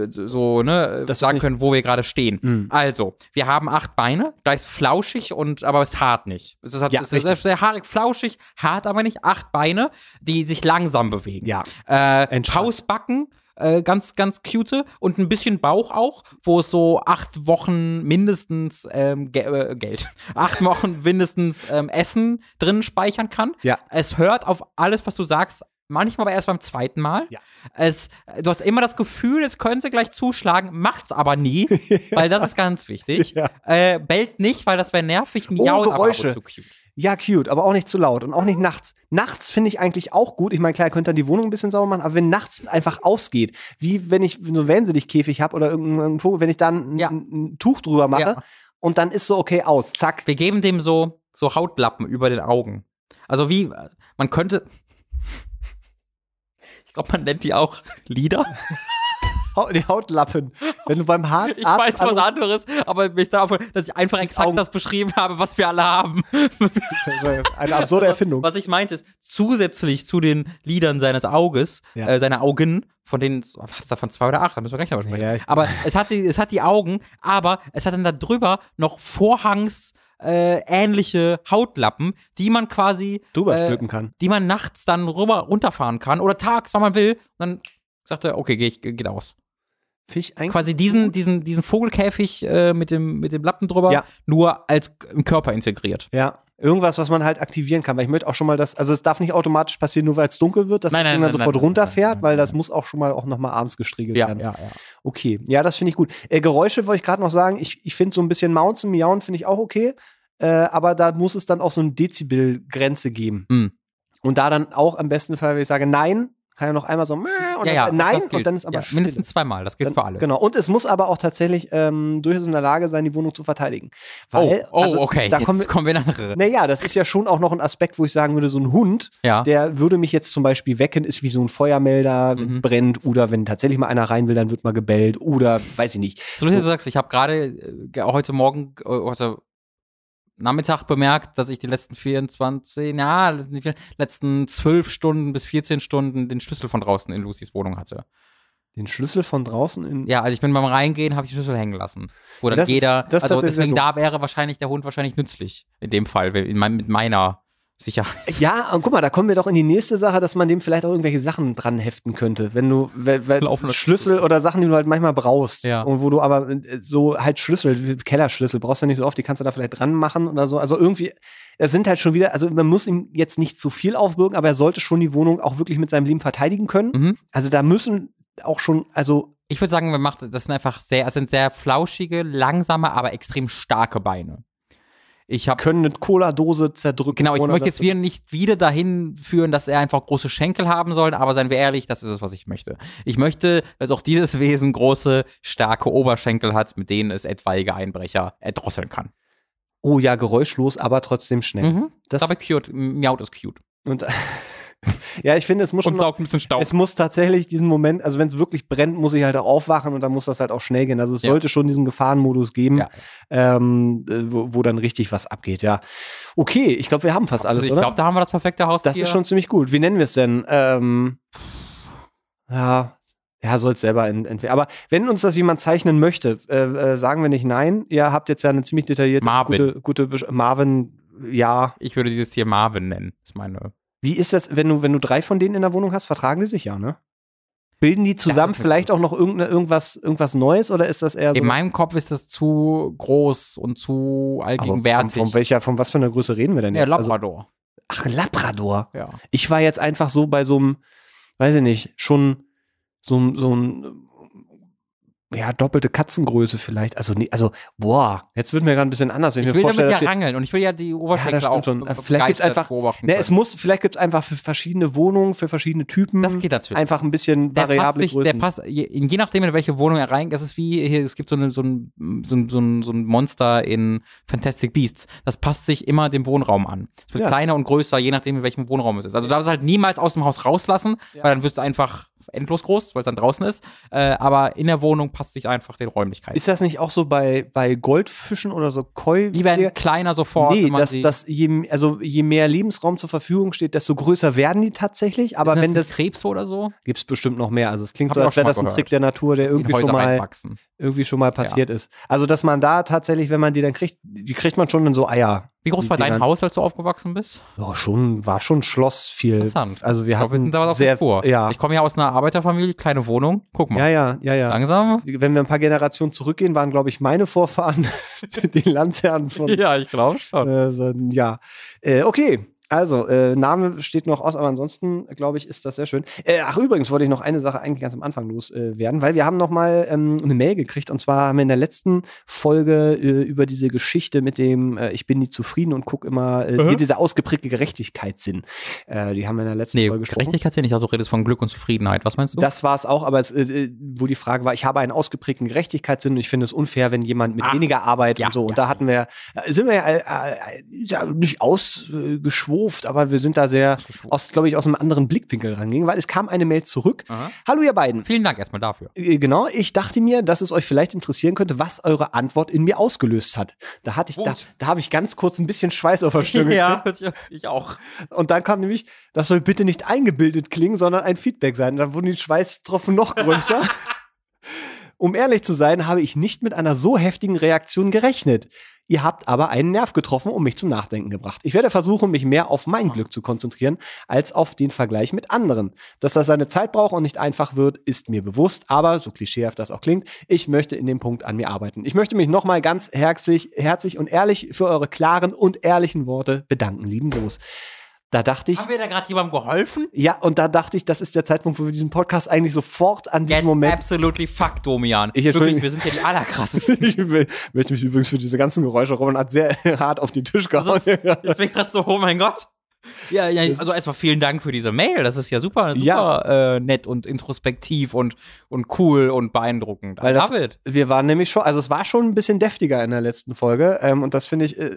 so ne Das sagen können, wo wir gerade stehen. Mhm. Also, wir haben acht Beine, gleich flauschig und aber es hart nicht. Es ist, halt, Ja, es ist sehr, haarig, flauschig, hart aber nicht. Acht Beine, die sich langsam bewegen. Ja. Äh. Pausbacken, äh, ganz, ganz cute und ein bisschen Bauch auch, wo es so acht Wochen mindestens ähm, Ge äh, Geld, acht Wochen mindestens ähm, Essen drin speichern kann. Ja. Es hört auf alles, was du sagst, manchmal aber erst beim zweiten Mal. Ja. Es, du hast immer das Gefühl, es könnte gleich zuschlagen, macht's aber nie, weil das ist ganz wichtig. Ja. Äh, bellt nicht, weil das wäre nervig, miaut aber ab Geräusche. und zu cute. Ja, cute, aber auch nicht zu laut und auch nicht nachts. Nachts finde ich eigentlich auch gut. Ich meine, klar, ihr könnt dann die Wohnung ein bisschen sauber machen, aber wenn nachts einfach ausgeht, wie wenn ich so einen Wellensittich-Käfig habe oder irgendeinen Vogel, wenn ich dann ein, Ja. ein Tuch drüber mache Ja. und dann ist so, okay, aus, zack. Wir geben dem so, so Hautlappen über den Augen. Also wie, man könnte, ich glaube, man nennt die auch Lieder. Haut- Die Hautlappen. Wenn du beim Haararzt Ich weiß was anderes, aber mich da, dass ich einfach exakt Augen. das beschrieben habe, was wir alle haben. eine absurde Erfindung. Was ich meinte ist, zusätzlich zu den Lidern seines Auges, Ja. äh, seiner Augen, von denen, hat es davon zwei oder acht, da müssen wir gleich noch sprechen. Ja, aber es hat, die, es hat die Augen, aber es hat dann da drüber noch Vorhangs, äh, ähnliche Hautlappen, die man quasi, drüber äh, kann. die man nachts dann rüber runterfahren kann oder tags, wann man will. Und dann sagt er, okay, geh ich, geht aus. Fisch eigentlich. Quasi diesen, diesen, diesen Vogelkäfig äh, mit, dem, mit dem Lappen drüber, Ja. nur als im Körper integriert. Ja. Irgendwas, was man halt aktivieren kann, weil ich möchte auch schon mal das, also es darf nicht automatisch passieren, nur weil es dunkel wird, dass Nein, das nein, Ding dann nein, sofort nein, runterfährt, weil das muss auch schon mal auch noch mal abends gestriegelt Ja, werden. ja, ja. Okay, ja, das finde ich gut. Äh, Geräusche wollte ich gerade noch sagen. Ich, ich finde so ein bisschen Mounzen, Miauen finde ich auch okay. Äh, aber da muss es dann auch so eine Dezibel-Grenze geben. Mm. Und da dann auch am besten Fall, wenn ich sage, nein, kann ja noch einmal so, und ja, ja, dann, nein, und dann ist aber ja, mindestens zweimal, das gilt Dann- für alle. Genau. Und es muss aber auch tatsächlich ähm, durchaus in der Lage sein, die Wohnung zu verteidigen. Weil, oh, oh also, okay, Da jetzt kommen wir, kommen wir andere. naja, das ist ja schon auch noch ein Aspekt, wo ich sagen würde, so ein Hund, ja. der würde mich jetzt zum Beispiel wecken, ist wie so ein Feuermelder, wenn es Mhm. brennt, oder wenn tatsächlich mal einer rein will, dann wird mal gebellt, oder weiß ich nicht. So, lustig, du sagst, ich habe gerade äh, heute Morgen, äh, heute Nachmittag bemerkt, dass ich die letzten 24, ja, die letzten 12 Stunden bis 14 Stunden den Schlüssel von draußen in Lucys Wohnung hatte. Den Schlüssel von draußen in. Ja, also ich bin beim Reingehen, habe ich den Schlüssel hängen lassen. Wo dann Das ist- jeder, das also deswegen da wäre wahrscheinlich der Hund wahrscheinlich nützlich. In dem Fall, in mein, mit meiner Sicherheit. Ja, und guck mal, da kommen wir doch in die nächste Sache, dass man dem vielleicht auch irgendwelche Sachen dran heften könnte. Wenn du wenn, Schlüssel oder Sachen, die du halt manchmal brauchst. Ja. Und wo du aber äh, so halt Schlüssel, Kellerschlüssel, brauchst du nicht so oft, die kannst du da vielleicht dran machen oder so. Also irgendwie, es sind halt schon wieder, also man muss ihm jetzt nicht zu viel aufbürgen, aber er sollte schon die Wohnung auch wirklich mit seinem Leben verteidigen können. Mhm. Also da müssen auch schon, also Ich würde sagen, wir machen, das sind einfach sehr, es sind sehr flauschige, langsame, aber extrem starke Beine. Ich habe können eine Cola-Dose zerdrücken. Genau, ich möchte jetzt wieder nicht wieder dahin führen, dass er einfach große Schenkel haben soll, aber seien wir ehrlich, das ist es, was ich möchte. Ich möchte, dass auch dieses Wesen große, starke Oberschenkel hat, mit denen es etwaige Einbrecher erdrosseln kann. Oh ja, geräuschlos, aber trotzdem schnell. Mhm. Das, Aber cute, miaut ist cute. und, ja, ich finde, es muss schon Und noch, saugt ein bisschen Staub. Es muss tatsächlich diesen Moment, also wenn es wirklich brennt, muss ich halt auch aufwachen und dann muss das halt auch schnell gehen. Also es Ja. sollte schon diesen Gefahrenmodus geben, Ja. ähm, äh, wo, wo dann richtig was abgeht, ja. Okay, ich glaube, wir haben fast alles, also ich oder? glaube, da haben wir das perfekte Haustier. das ist schon ziemlich gut. Wie nennen wir es denn? Ähm, ja, ja, soll es selber ent entweder. Aber wenn uns das jemand zeichnen möchte, äh, äh, sagen wir nicht nein. Ihr habt jetzt ja eine ziemlich detaillierte, Marvin. gute, gute Besch- Marvin, ja. Ich würde dieses Tier Marvin nennen. Ist meine. Wie ist das, wenn du, wenn du drei von denen in der Wohnung hast, vertragen die sich ja, ne? Bilden die zusammen ist vielleicht auch noch irgendwas, irgendwas Neues oder ist das eher so? In meinem Kopf ist das zu groß und zu allgegenwärtig. von, von welcher, von was für einer Größe reden wir denn ja, jetzt? Also, Labrador. ach, ein Labrador. ja. Ich war jetzt einfach so bei so einem, weiß ich nicht, schon so, so ein, ja, doppelte Katzengröße vielleicht. Also, nee, also, boah, jetzt wird mir gerade ein bisschen anders, wenn ich, Ich mir will vorstelle, damit dass ja ihr, rangeln und ich will ja die Oberschenkel stimmt auch schon. Vielleicht gibt's einfach- ne, es muss, vielleicht gibt's einfach für verschiedene Wohnungen, für verschiedene Typen. Das geht natürlich. Einfach ein bisschen der passt variable sich, der Größen. passt, je, je nachdem, in welche Wohnung er rein, das ist wie hier, es gibt so, eine, so, ein, so, ein, so, ein, so ein Monster in Fantastic Beasts. Das passt sich immer dem Wohnraum an. Es wird Ja. kleiner und größer, je nachdem, in welchem Wohnraum es ist. Also du darfst es halt niemals aus dem Haus rauslassen, weil dann wird es einfach endlos groß, weil es dann draußen ist. Äh, aber in der Wohnung passt sich einfach den Räumlichkeiten. Ist das nicht auch so bei, bei Goldfischen oder so Koi? die werden kleiner sofort. Nee, dass, dass je, also je mehr Lebensraum zur Verfügung steht, desto größer werden die tatsächlich. Aber Sind wenn das das, Krebs oder so, gibt's bestimmt noch mehr. Also es klingt Hab so, als wäre das ein gehört. Trick der Natur, der irgendwie schon mal, reinwachsen. Irgendwie schon mal passiert ist. Also dass man da tatsächlich, wenn man die dann kriegt, die kriegt man schon in so Eier. Wie groß war dein Haus, als du aufgewachsen bist? Ja, schon, war schon Schloss viel. Interessant. Also wir Ich glaube, wir hatten sind da was auf sehr, Spur. ja, Ich komme ja aus einer Arbeiterfamilie, kleine Wohnung. Guck mal. ja, ja, ja, ja. Langsam. Wenn wir ein paar Generationen zurückgehen, waren, glaube ich, meine Vorfahren die Landsherren von, Ja, ich glaube schon. Äh, so, ja. Äh, okay. Also, äh, Name steht noch aus, aber ansonsten, glaube ich, ist das sehr schön. Äh, ach, übrigens wollte ich noch eine Sache eigentlich ganz am Anfang loswerden, äh, werden, weil wir haben noch mal ähm, eine Mail gekriegt und zwar haben wir in der letzten Folge äh, über diese Geschichte mit dem äh, Ich bin nie zufrieden und guck immer, äh, Mhm. hier dieser ausgeprägte Gerechtigkeitssinn. Äh, die haben wir in der letzten Nee, Folge gesprochen. Gerechtigkeit ich dachte, du redest von Glück und Zufriedenheit. Was meinst du? Das war es auch, aber es, äh, wo die Frage war, ich habe einen ausgeprägten Gerechtigkeitssinn und ich finde es unfair, wenn jemand mit Ah, weniger Arbeit ja, und so. ja, Und da hatten wir, äh, sind wir ja, äh, äh, ja nicht ausgeschworen doof, aber wir sind da sehr, aus, glaube ich, aus einem anderen Blickwinkel rangegangen, weil es kam eine Mail zurück. Aha. Hallo ihr beiden. Vielen Dank erstmal dafür. Äh, Genau, ich dachte mir, dass es euch vielleicht interessieren könnte, was eure Antwort in mir ausgelöst hat. Da hatte ich, da, Wut. da habe ich ganz kurz ein bisschen Schweiß auf der Stirn gekriegt. ich auch. Und dann kam nämlich, das soll bitte nicht eingebildet klingen, sondern ein Feedback sein. Dann wurden die Schweißtropfen noch größer. um ehrlich zu sein, habe ich nicht mit einer so heftigen Reaktion gerechnet. Ihr habt aber einen Nerv getroffen und mich zum Nachdenken gebracht. Ich werde versuchen, mich mehr auf mein Glück zu konzentrieren, als auf den Vergleich mit anderen. Dass das seine Zeit braucht und nicht einfach wird, ist mir bewusst, aber, so klischeehaft das auch klingt, ich möchte in dem Punkt an mir arbeiten. Ich möchte mich nochmal ganz herzlich, herzlich und ehrlich für eure klaren und ehrlichen Worte bedanken. Lieben Gruß. Da dachte ich, Haben wir da gerade jemandem geholfen? ja, und da dachte ich, das ist der Zeitpunkt, wo wir diesen Podcast eigentlich sofort an diesem Get Moment. absolutely fuck, Domian. Ich Wirklich, wir sind ja die allerkrassesten. ich will, möchte mich übrigens für diese ganzen Geräusche, Roman hat sehr hart auf den Tisch gehauen. Das Ich bin gerade so, oh mein Gott. Ja, ja, also erstmal vielen Dank für diese Mail. Das ist ja super, super Ja. Äh, nett und introspektiv und, und cool und beeindruckend. Weil das, it. wir waren nämlich schon, also es war schon ein bisschen deftiger in der letzten Folge ähm, und das finde ich äh,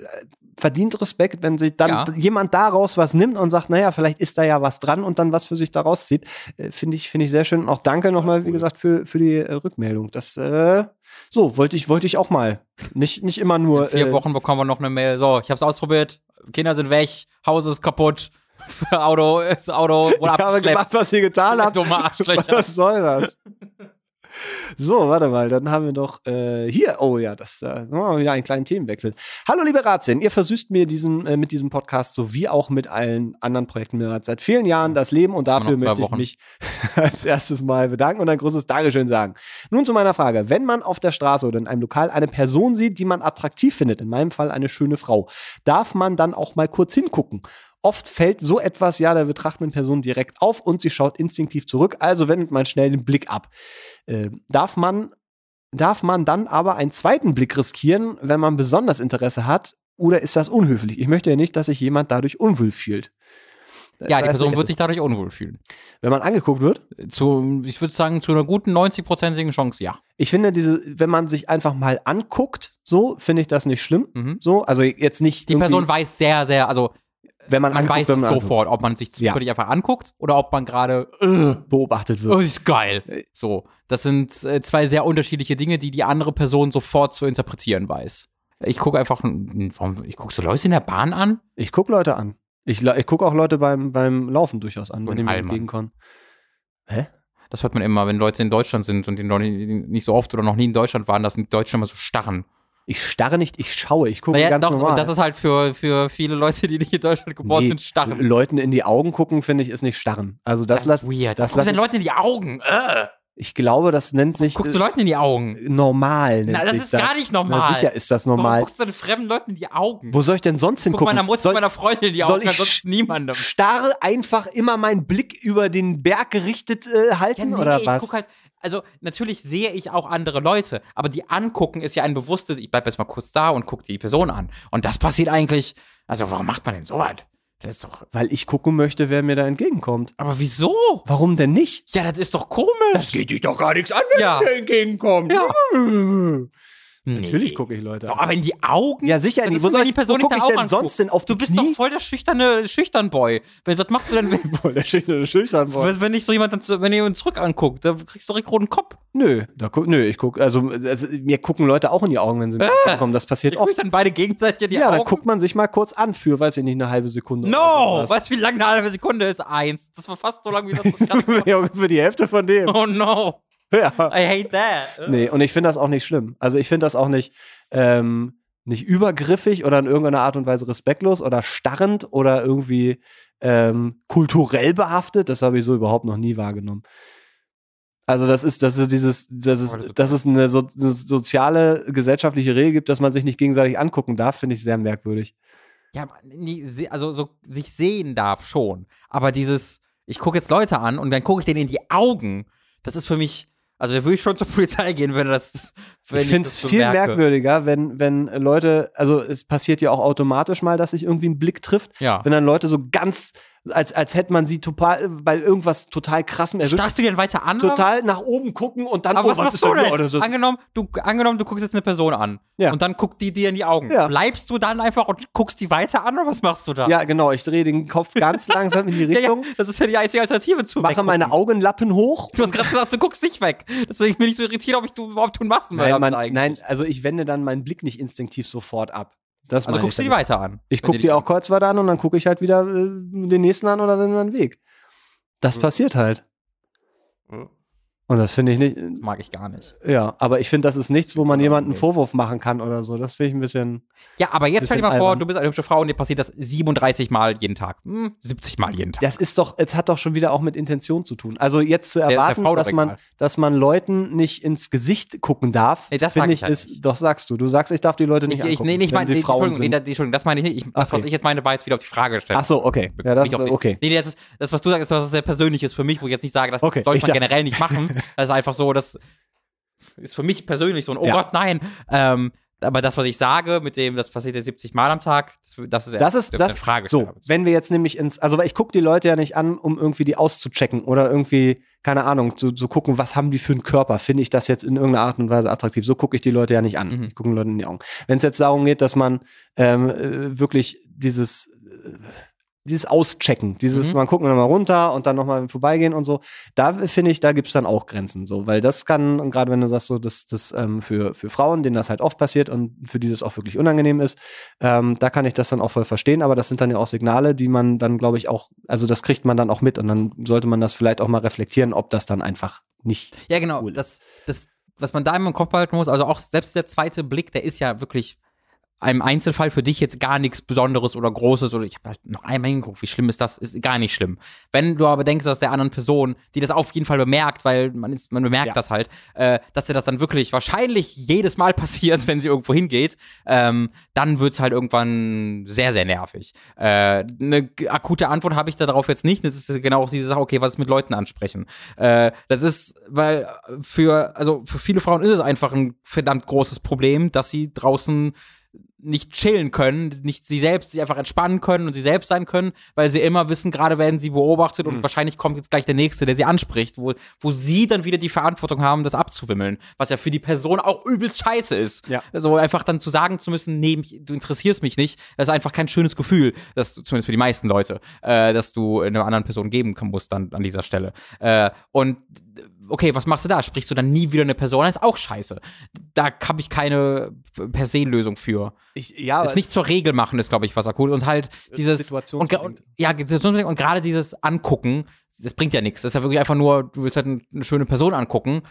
verdient Respekt, wenn sich dann Ja. jemand daraus was nimmt und sagt, naja, vielleicht ist da ja was dran und dann was für sich daraus zieht, äh, finde ich finde ich sehr schön und auch danke nochmal, wie gesagt, für für die äh, Rückmeldung. Das äh, so wollte ich wollte ich auch mal, nicht nicht immer nur Vier äh, Wochen bekommen wir noch eine Mail. So, ich hab's ausprobiert. Kinder sind weg. Haus ist kaputt. Auto ist Auto Ich habe abgeschleppt. gemacht, was ihr getan habt. Dumme Arschlöcher. Was soll das? So, warte mal, dann haben wir doch äh, hier, oh ja, das äh, wieder einen kleinen Themenwechsel. Hallo liebe Ratsien, ihr versüßt mir diesen, äh, mit diesem Podcast sowie auch mit allen anderen Projekten bereits seit vielen Jahren das Leben und dafür möchte ich Wochen. mich als erstes mal bedanken und ein großes Dankeschön sagen. Nun zu meiner Frage. Wenn man auf der Straße oder in einem Lokal eine Person sieht, die man attraktiv findet, in meinem Fall eine schöne Frau, darf man dann auch mal kurz hingucken? Oft fällt so etwas ja der betrachtenden Person direkt auf und sie schaut instinktiv zurück, also wendet man schnell den Blick ab. Äh, darf man darf man dann aber einen zweiten Blick riskieren, wenn man besonders Interesse hat, oder ist das unhöflich? Ich möchte ja nicht, dass sich jemand dadurch unwohl fühlt. Ja, die Person wird sich dadurch unwohl fühlen. wenn man angeguckt wird. Zu, ich würde sagen, zu einer guten 90-prozentigen Chance, ja. Ich finde diese, wenn man sich einfach mal anguckt, so finde ich das nicht schlimm. Mhm. So, also jetzt nicht Die Person weiß sehr, sehr, also wenn man, man anguckt, weiß wenn man sofort, ob man sich Ja. zufällig einfach anguckt oder ob man gerade, äh, beobachtet oh, wird. ist geil. So, das sind äh, zwei sehr unterschiedliche Dinge, die die andere Person sofort zu interpretieren weiß. Ich gucke einfach, warum, ich gucke so Leute in der Bahn an. Ich gucke Leute an. Ich, ich gucke auch Leute beim, beim Laufen durchaus an, So wenn die mir entgegenkommen. Hä? Das hört man immer, wenn Leute in Deutschland sind und die noch nie, nicht so oft oder noch nie in Deutschland waren, dass die Deutschen immer so starren. Ich starre nicht, ich schaue. Ich gucke Naja, ganz doch, normal. und das ist halt für, für viele Leute, die nicht in Deutschland geboren Nee, sind, starren. Leuten in die Augen gucken, finde ich, ist nicht starren. Also das, lass, ist weird. das Das guckst lass- den Leuten in die Augen. Äh. ich glaube, das nennt sich Guckst du Leuten in die Augen. normal. Nennt Na, das sich ist gar nicht normal. Na, sicher ist das Warum normal. guckst du den fremden Leuten in die Augen? Wo soll ich denn sonst Guck hingucken? meiner Mutter, soll, meiner Freundin in die soll Augen, ich ansonsten niemandem. starr einfach immer meinen Blick über den Berg gerichtet äh, halten oder ich was? guck halt, also natürlich sehe ich auch andere Leute, aber die angucken ist ja ein bewusstes, ich bleib jetzt mal kurz da und guck die Person an. Und das passiert eigentlich, also warum macht man denn sowas? Das ist doch, Weil ich gucken möchte, wer mir da entgegenkommt. aber wieso? Warum denn nicht? Ja, das ist doch komisch. Das geht dich doch gar nichts an, wenn Ja. mir entgegenkommt. Ja. Natürlich Nee. gucke ich Leute Doch, an. aber in die Augen? Ja, sicher Was nicht. ist Wo soll ich- die Person wo guck nicht ich da denn auch sonst denn auf die Du bist Knie? doch voll der schüchterne Schüchtern-Boy. Was was machst du denn, wenn, Voll der schüchterne Schüchtern. wenn wenn dich so jemand, dann, zu- wenn ihr uns zurück anguckt, dann kriegst du direkt roten Kopf. Nö, da guck, nö, ich guck, also, also mir gucken Leute auch in die Augen, wenn sie mir kommen. Das passiert guckt oft. dann beide gegenseitig in die Ja, Augen. dann guckt man sich mal kurz an für, weiß ich nicht, eine halbe Sekunde. No! Weißt du, wie lange eine halbe Sekunde ist? Eins. Das war fast so lang wie das. ich hatte. ja, ungefähr die Hälfte von dem. oh no. Ja. I hate that. Nee, und ich finde das auch nicht schlimm. Also ich finde das auch nicht, ähm, nicht übergriffig oder in irgendeiner Art und Weise respektlos oder starrend oder irgendwie ähm, kulturell behaftet. Das habe ich so überhaupt noch nie wahrgenommen. Also das ist, das ist dieses, das ist, das ist dass es eine, so, eine soziale, gesellschaftliche Regel gibt, dass man sich nicht gegenseitig angucken darf, finde ich sehr merkwürdig. Ja, also so sich sehen darf schon. Aber dieses, ich gucke jetzt Leute an und dann gucke ich denen in die Augen. Das ist für mich, also da würde ich schon zur Polizei gehen, wenn das. Wenn ich finde es so viel merke. merkwürdiger, wenn, wenn Leute, also es passiert ja auch automatisch mal, dass sich irgendwie ein Blick trifft, Ja. wenn dann Leute so ganz als, als hätte man sie total, bei irgendwas total krassem erwischt. Starrst du dir denn weiter an? oder? Total nach oben gucken und dann, Aber oh, was machst du denn? Oder so. Angenommen, du, angenommen, du guckst jetzt eine Person an. Ja. Und dann guckt die dir in die Augen. Ja. Bleibst du dann einfach und guckst die weiter an oder was machst du da? Ja, genau, ich drehe den Kopf ganz langsam in die Ja, ja, Richtung, das ist ja die einzige Alternative zu mache weggucken. meine Augenlappen hoch. Du hast gerade gesagt, du guckst nicht weg. Deswegen bin ich so irritiert, ob ich du überhaupt tun machst. Nein, man, nein, also ich wende dann meinen Blick nicht instinktiv sofort ab. Das Also guckst du ich die weiter an. Ich gucke dir die auch kurz weiter an und dann gucke ich halt wieder äh, den nächsten an oder den anderen Weg. Das Mhm. passiert halt. Mhm. Und das finde ich nicht, Mag ich gar nicht. ja, aber ich finde, das ist nichts, wo man jemanden einen Vorwurf machen kann oder so. Das finde ich ein bisschen, Ja, aber jetzt stell dir mal vor, albern. du bist eine hübsche Frau und dir passiert das 37 Mal jeden Tag. Hm, 70 Mal jeden Tag. das ist doch, es hat doch schon wieder auch mit Intention zu tun. Also jetzt zu der erwarten, Frau doch dass man, dass man Leuten nicht ins Gesicht gucken darf, Nee, das finde ich ich, halt ist, nicht. doch sagst du. Du sagst, ich darf die Leute nicht Ich, ich, angucken, nee, nee, ich wenn meine, nee, Frauen Entschuldigung, nee, Entschuldigung, das meine ich nicht. Ich, das, was Okay. ich jetzt meine, war jetzt wieder auf die Frage gestellt. Ach so, okay. Ja, das, Nicht okay. Nee, nee, das, das, was du sagst, ist was sehr Persönliches für mich, wo ich jetzt nicht sage, das Okay, sollte ich man generell nicht machen. Das ist einfach so, das ist für mich persönlich so ein, oh Ja. Gott, nein. Ähm, aber das, was ich sage, mit dem, das passiert ja 70 Mal am Tag, das, ist Das ist das. eine Frage so, wenn wir jetzt nämlich ins, also ich gucke die Leute ja nicht an, um irgendwie die auszuchecken oder irgendwie, keine Ahnung, zu, zu gucken, was haben die für einen Körper? Finde ich das jetzt in irgendeiner Art und Weise attraktiv? So gucke ich die Leute ja nicht an. Mhm. Ich gucke den Leuten in die Augen. Wenn es jetzt darum geht, dass man ähm, äh, wirklich dieses äh, dieses Auschecken, dieses Mhm. man gucken wir mal runter und dann nochmal vorbeigehen und so, da finde ich, da gibt's dann auch Grenzen so, weil das kann, und gerade wenn du sagst, so, das, das ähm, für, für Frauen, denen das halt oft passiert und für die das auch wirklich unangenehm ist, ähm, da kann ich das dann auch voll verstehen, aber das sind dann ja auch Signale, die man dann, glaube ich, auch, also das kriegt man dann auch mit und dann sollte man das vielleicht auch mal reflektieren, ob das dann einfach nicht. Ja, genau. cool Das, das, was man da immer im Kopf behalten muss, also auch selbst der zweite Blick, der ist ja wirklich einem Einzelfall für dich jetzt gar nichts Besonderes oder Großes oder ich habe halt noch einmal hingeguckt, wie schlimm ist das? Ist gar nicht schlimm. Wenn du aber denkst, dass der anderen Person, die das auf jeden Fall bemerkt, weil man ist, man bemerkt Ja. das halt, äh, dass dir das dann wirklich wahrscheinlich jedes Mal passiert, wenn sie irgendwo hingeht, ähm, dann wird's halt irgendwann sehr, sehr nervig. Äh, eine akute Antwort habe ich darauf jetzt nicht. Das ist genau auch diese Sache, okay, was ist mit Leuten ansprechen? Äh, das ist, weil für, also für viele Frauen ist es einfach ein verdammt großes Problem, dass sie draußen nicht chillen können, nicht sie selbst sich einfach entspannen können und sie selbst sein können, weil sie immer wissen, gerade werden sie beobachtet und wahrscheinlich kommt jetzt gleich der Nächste, der sie anspricht, wo, wo sie dann wieder die Verantwortung haben, das abzuwimmeln, was ja für die Person auch übelst scheiße ist. Ja. Also einfach dann zu sagen zu müssen, nee, du interessierst mich nicht, das ist einfach kein schönes Gefühl, das zumindest für die meisten Leute, äh, dass du einer anderen Person geben musst dann an dieser Stelle. Äh, und okay, was machst du da? Sprichst du dann nie wieder eine Person an? Ist auch scheiße. Da habe ich keine per se Lösung für. Ich, ja, ist nicht zur Regel machen, ist, glaube ich, was akut. Und halt dieses. Und, und, ja, und gerade dieses Angucken, das bringt ja nichts. Das ist ja wirklich einfach nur, du willst halt eine schöne Person angucken,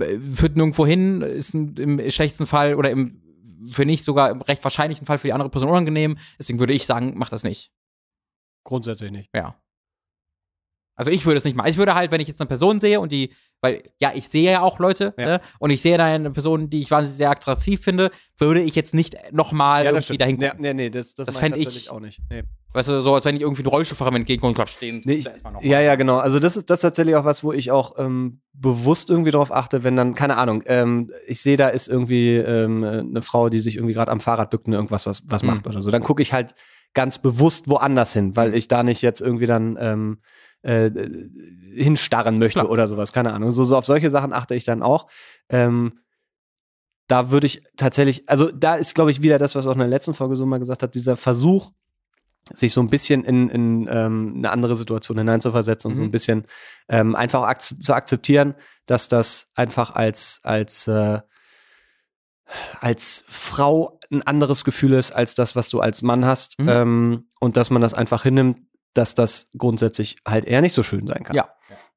äh, führt nirgendwo hin, ist im schlechtesten Fall oder im, für nicht sogar im recht wahrscheinlichen Fall für die andere Person unangenehm. Deswegen würde ich sagen, mach das nicht. grundsätzlich nicht. Ja. Also ich würde es nicht machen. Ich würde halt, wenn ich jetzt eine Person sehe und die, weil ja, ich sehe ja auch Leute, Ja. ne? und ich sehe da eine Person, die ich wahnsinnig sehr attraktiv finde, würde ich jetzt nicht nochmal Ja, irgendwie dahin Nee, gucken. nee, nee, das, das, Das meine fänd ich- auch nicht. Nee. Weißt du, so als wenn ich irgendwie einen Rollstuhlfahrer entgegenkomme und glaub, stehen. Nee, ich, ja, ja, genau. Also das ist das ist tatsächlich auch was, wo ich auch ähm, bewusst irgendwie darauf achte, wenn dann, keine Ahnung, ähm, ich sehe, da ist irgendwie ähm, eine Frau, die sich irgendwie gerade am Fahrrad bückt und irgendwas was, was Mhm. macht oder so. Dann gucke ich halt ganz bewusst woanders hin, weil ich da nicht jetzt irgendwie dann ähm, äh, hinstarren möchte Klar. oder sowas. Keine Ahnung. So, so auf solche Sachen achte ich dann auch. Ähm, da würde ich tatsächlich, also da ist, glaube ich, wieder das, was auch in der letzten Folge so mal gesagt hat, dieser Versuch, sich so ein bisschen in, in ähm, eine andere Situation hineinzuversetzen und so Mhm. ein bisschen ähm, einfach ak zu akzeptieren, dass das einfach als, als, äh, als Frau ein anderes Gefühl ist als das, was du als Mann hast. Mhm. Ähm, und dass man das einfach hinnimmt, dass das grundsätzlich halt eher nicht so schön sein kann. Ja.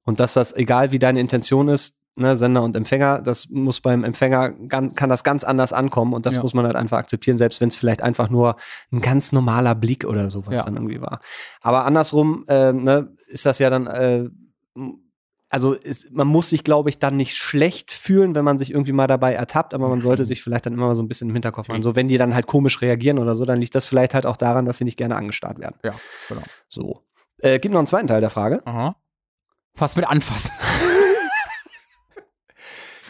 Und dass das, egal wie deine Intention ist, ne, Sender und Empfänger, das muss beim Empfänger, kann das ganz anders ankommen und das Ja. muss man halt einfach akzeptieren, selbst wenn es vielleicht einfach nur ein ganz normaler Blick oder sowas Ja. dann irgendwie war. Aber andersrum äh, ne, ist das ja dann, äh, also ist, man muss sich, glaube ich, dann nicht schlecht fühlen, wenn man sich irgendwie mal dabei ertappt, aber man sollte sich vielleicht dann immer mal so ein bisschen im Hinterkopf haben. So, wenn die dann halt komisch reagieren oder so, dann liegt das vielleicht halt auch daran, dass sie nicht gerne angestarrt werden. Ja, genau. So. Äh, gibt noch einen zweiten Teil der Frage. Aha. Fast mit anfassen.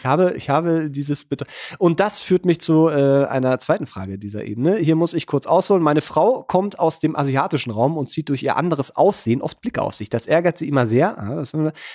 Ich habe, ich habe dieses bitte. Und das führt mich zu äh, einer zweiten Frage dieser Ebene. Hier muss ich kurz ausholen. Meine Frau kommt aus dem asiatischen Raum und zieht durch ihr anderes Aussehen oft Blicke auf sich. Das ärgert sie immer sehr, ah,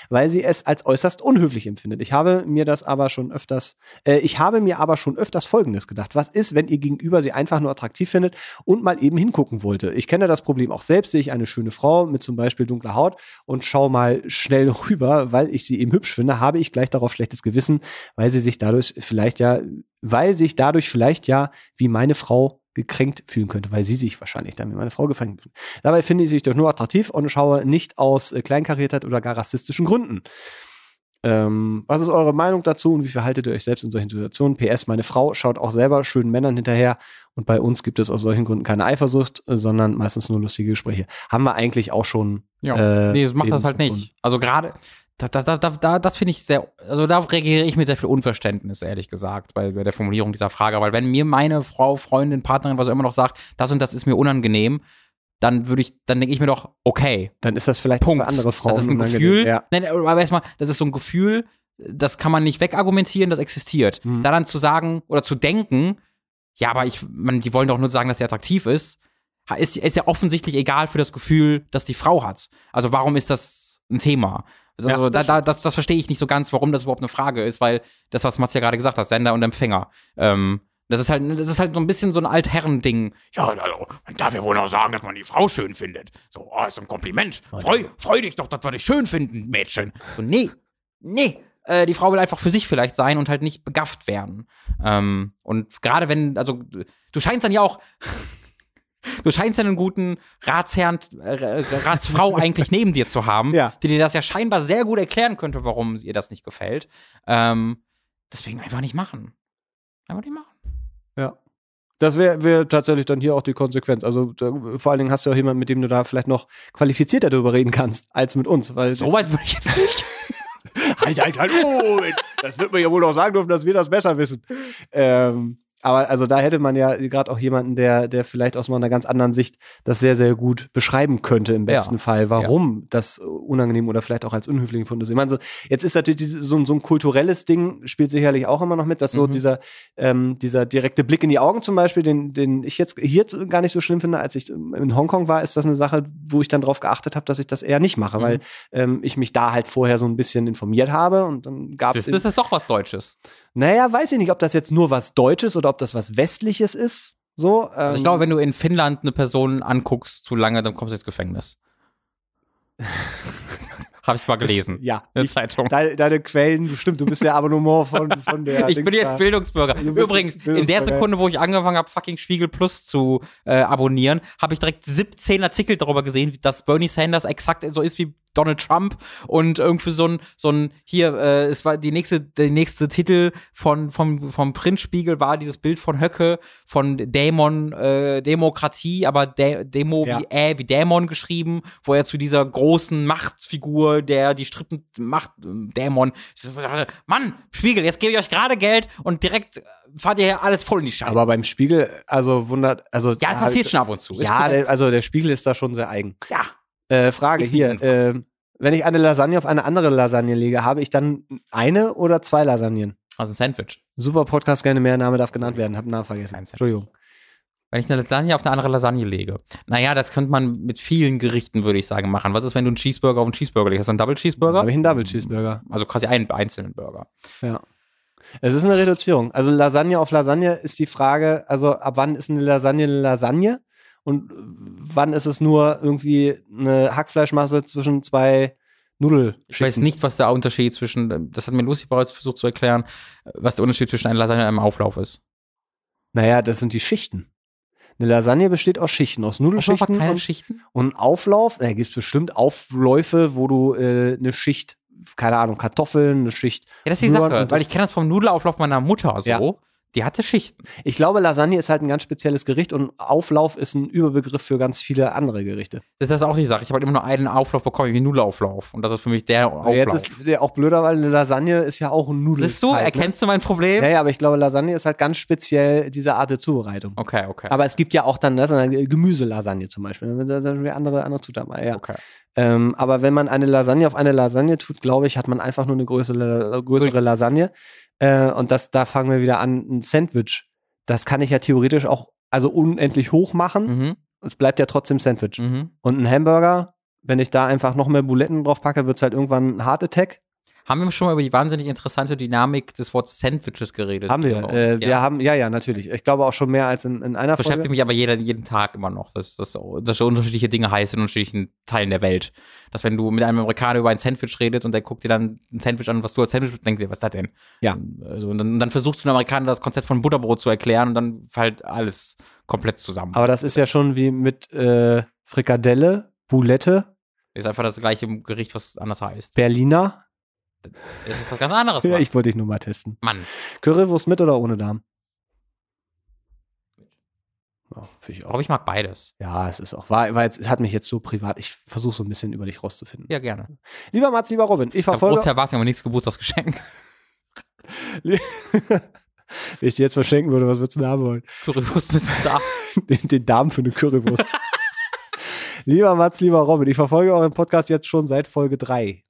weil sie es als äußerst unhöflich empfindet. Ich habe mir das aber schon öfters, äh, ich habe mir aber schon öfters Folgendes gedacht. Was ist, wenn ihr Gegenüber sie einfach nur attraktiv findet und mal eben hingucken wollte? Ich kenne das Problem auch selbst. Sehe ich eine schöne Frau mit zum Beispiel dunkler Haut und schaue mal schnell rüber, weil ich sie eben hübsch finde, habe ich gleich darauf schlechtes Gewissen, weil sie sich dadurch vielleicht ja, weil sich dadurch vielleicht ja wie meine Frau gekränkt fühlen könnte, weil sie sich wahrscheinlich dann wie meine Frau gekränkt fühlt. Dabei finde ich sie doch nur attraktiv und schaue nicht aus äh, Kleinkariertheit oder gar rassistischen Gründen. Ähm, was ist eure Meinung dazu und wie verhaltet ihr euch selbst in solchen Situationen? PS, meine Frau schaut auch selber schönen Männern hinterher und bei uns gibt es aus solchen Gründen keine Eifersucht, äh, sondern meistens nur lustige Gespräche. Haben wir eigentlich auch schon. Ja. äh, nee, das macht das halt nicht. Also gerade, da, da, da, da, da, das finde ich sehr, also da reagiere ich mit sehr viel Unverständnis, ehrlich gesagt, bei, bei der Formulierung dieser Frage. Weil wenn mir meine Frau, Freundin, Partnerin, was auch immer noch sagt, das und das ist mir unangenehm, dann würde ich, dann denke ich mir doch, okay, Dann ist das vielleicht Punkt. für andere Frauen das ist ein. Gefühl. Ja. Nein, aber erstmal, das ist so ein Gefühl, das kann man nicht wegargumentieren, das existiert. Mhm. Da dann zu sagen oder zu denken, ja, aber ich, man, die wollen doch nur sagen, dass er attraktiv ist, ist, ist ja offensichtlich egal für das Gefühl, das die Frau hat. Also warum ist das ein Thema? Also Ja, da, das da, das, das verstehe ich nicht so ganz, warum das überhaupt eine Frage ist, weil das, was Mats ja gerade gesagt hat, Sender und Empfänger. Ähm, das ist halt, das ist halt so ein bisschen so ein Altherren-Ding. Ja, also, man darf ja wohl noch sagen, dass man die Frau schön findet. So, oh, ist ein Kompliment. Freu, freu dich doch, dass wir dich schön finden, Mädchen. So, nee, nee. Äh, die Frau will einfach für sich vielleicht sein und halt nicht begafft werden. Ähm, und gerade wenn, also du scheinst dann ja auch, du scheinst ja einen guten Ratsherrn, äh, Ratsfrau eigentlich neben dir zu haben, Ja. die dir das ja scheinbar sehr gut erklären könnte, warum ihr das nicht gefällt. Ähm, deswegen einfach nicht machen. Einfach nicht machen. Ja. Das wäre wär tatsächlich dann hier auch die Konsequenz. Also da, vor allen Dingen hast du auch jemanden, mit dem du da vielleicht noch qualifizierter darüber reden kannst, als mit uns. Weil So weit würde ich jetzt nicht. halt, halt, halt, oh, das wird man ja wohl auch sagen dürfen, dass wir das besser wissen. Ähm, aber also da hätte man ja gerade auch jemanden, der, der vielleicht aus einer ganz anderen Sicht das sehr, sehr gut beschreiben könnte im Ja. besten Fall, warum das unangenehm oder vielleicht auch als unhöflich empfunden ist. Ich meine, so, jetzt ist natürlich diese, so, ein- so ein kulturelles Ding, spielt sicherlich auch immer noch mit, dass so Mhm. dieser, ähm, dieser direkte Blick in die Augen zum Beispiel, den, den ich jetzt hier gar nicht so schlimm finde, als ich in Hongkong war, ist das eine Sache, wo ich dann drauf geachtet habe, dass ich das eher nicht mache, Mhm. weil ähm, ich mich da halt vorher so ein bisschen informiert habe und dann gab es. das ist doch was Deutsches. Naja, weiß ich nicht, ob das jetzt nur was Deutsches oder ob das was Westliches ist. So, ähm, Also ich glaube, wenn du in Finnland eine Person anguckst zu lange, dann kommst du ins Gefängnis. Habe ich mal gelesen. ja, In der ich, Zeitung. deine, deine Quellen, stimmt, du bist ja Abonnement von, von der. ich bin Dings jetzt da. Bildungsbürger. Übrigens, in der Bildungsbürger. Sekunde, wo ich angefangen habe, fucking Spiegel Plus zu äh, abonnieren, habe ich direkt 17 Artikel darüber gesehen, dass Bernie Sanders exakt so ist wie Donald Trump und irgendwie so ein, so ein, hier, äh, es war die nächste, der nächste Titel von, vom, vom Printspiegel war dieses Bild von Höcke, von Dämon, äh, Demokratie, aber Dä Demo Ja. wie äh, wie Dämon geschrieben, wo er zu dieser großen Machtfigur, der die Strippen macht, Dämon, Mann, Spiegel, jetzt gebe ich euch gerade Geld und direkt äh, fahrt ihr hier alles voll in die Scheiße. Aber beim Spiegel, also wundert, also. ja, passiert schon ab und zu. Ja, der, also der Spiegel ist da schon sehr eigen. ja. Äh, Frage Ist hier. Äh, wenn ich eine Lasagne auf eine andere Lasagne lege, habe ich dann eine oder zwei Lasagnen? Also ein Sandwich. Super Podcast, gerne mehr, Name darf genannt werden. Hab den Namen vergessen. Entschuldigung. Wenn ich eine Lasagne auf eine andere Lasagne lege. Naja, das könnte man mit vielen Gerichten, würde ich sagen, machen. Was ist, wenn du einen Cheeseburger auf einen Cheeseburger legst? Hast du einen Double Habe Cheeseburger? ich einen Double Cheeseburger. Also quasi einen einzelnen Burger. Ja. Es ist eine Reduzierung. Also Lasagne auf Lasagne ist die Frage, also ab wann ist eine Lasagne eine Lasagne und wann ist es nur irgendwie eine Hackfleischmasse zwischen zwei Nudelschichten? Ich weiß nicht, was der Unterschied zwischen, das hat mir Lucy bereits versucht zu erklären, was der Unterschied zwischen einer Lasagne und einem Auflauf ist. Naja, das sind die Schichten. Eine Lasagne besteht aus Schichten, aus Nudelschichten keine und, Schichten? und ein Auflauf. Da gibt es bestimmt Aufläufe, wo du äh, eine Schicht, keine Ahnung, Kartoffeln, eine Schicht. Ja, das ist die Sache, weil ich kenne das vom Nudelauflauf meiner Mutter so. Ja. Die hatte Schichten. Ich glaube, Lasagne ist halt ein ganz spezielles Gericht und Auflauf ist ein Überbegriff für ganz viele andere Gerichte. Das ist auch die Sache. Ich habe halt immer nur einen Auflauf bekommen, wie Nudelauflauf. Und das ist für mich der Auflauf. Jetzt ist der auch blöder, weil eine Lasagne ist ja auch ein Nudel. Siehst du, erkennst du mein Problem? Ne? Ja, ja, aber ich glaube, Lasagne ist halt ganz speziell diese Art der Zubereitung. Okay, okay. Aber es gibt ja auch dann das Gemüselasagne zum Beispiel. Da sind andere, andere Zutaten. Ja. okay. Ähm, aber wenn man eine Lasagne auf eine Lasagne tut, glaube ich, hat man einfach nur eine größere, größere Lasagne. Äh, und das, da fangen wir wieder an, ein Sandwich. Das kann ich ja theoretisch auch also unendlich hoch machen. Mhm. Es bleibt ja trotzdem Sandwich. Mhm. Und ein Hamburger, wenn ich da einfach noch mehr Buletten drauf packe, wird es halt irgendwann ein Heart Attack. Haben wir schon mal über die wahnsinnig interessante Dynamik des Wortes Sandwiches geredet? Haben wir. Äh, wir ja. haben, ja, ja, natürlich. Ich glaube auch schon mehr als in, in einer beschäftigt Folge. mich aber jeder, jeden Tag immer noch, dass, dass, dass unterschiedliche Dinge heißen in unterschiedlichen Teilen der Welt. Dass wenn du mit einem Amerikaner über ein Sandwich redet und der guckt dir dann ein Sandwich an, was du als Sandwich denkst, dir, was ist das denn? Ja. Also, und dann, dann versuchst du einem Amerikaner das Konzept von Butterbrot zu erklären und dann fällt alles komplett zusammen. Aber das ist ja schon wie mit äh, Frikadelle, Boulette, ist einfach das gleiche Gericht, was anders heißt. Berliner. Das ist was ganz anderes. Ja, ich wollte dich nur mal testen. Mann. Currywurst mit oder ohne Darm? Ja, ich Ich auch. glaube, ich mag beides. Ja, es ist auch, war, war jetzt, hat mich jetzt so privat, ich versuche so ein bisschen über dich rauszufinden. Ja, gerne. Lieber Mats, lieber Robin, ich Ich verfolge, große Erwartungen, aber nichts Geburtstagsgeschenk. wenn ich dir jetzt verschenken würde, was würdest du denn haben wollen? Currywurst mit da. Den, den Darm für eine Currywurst. lieber Mats, lieber Robin, ich verfolge euren Podcast jetzt schon seit Folge 3.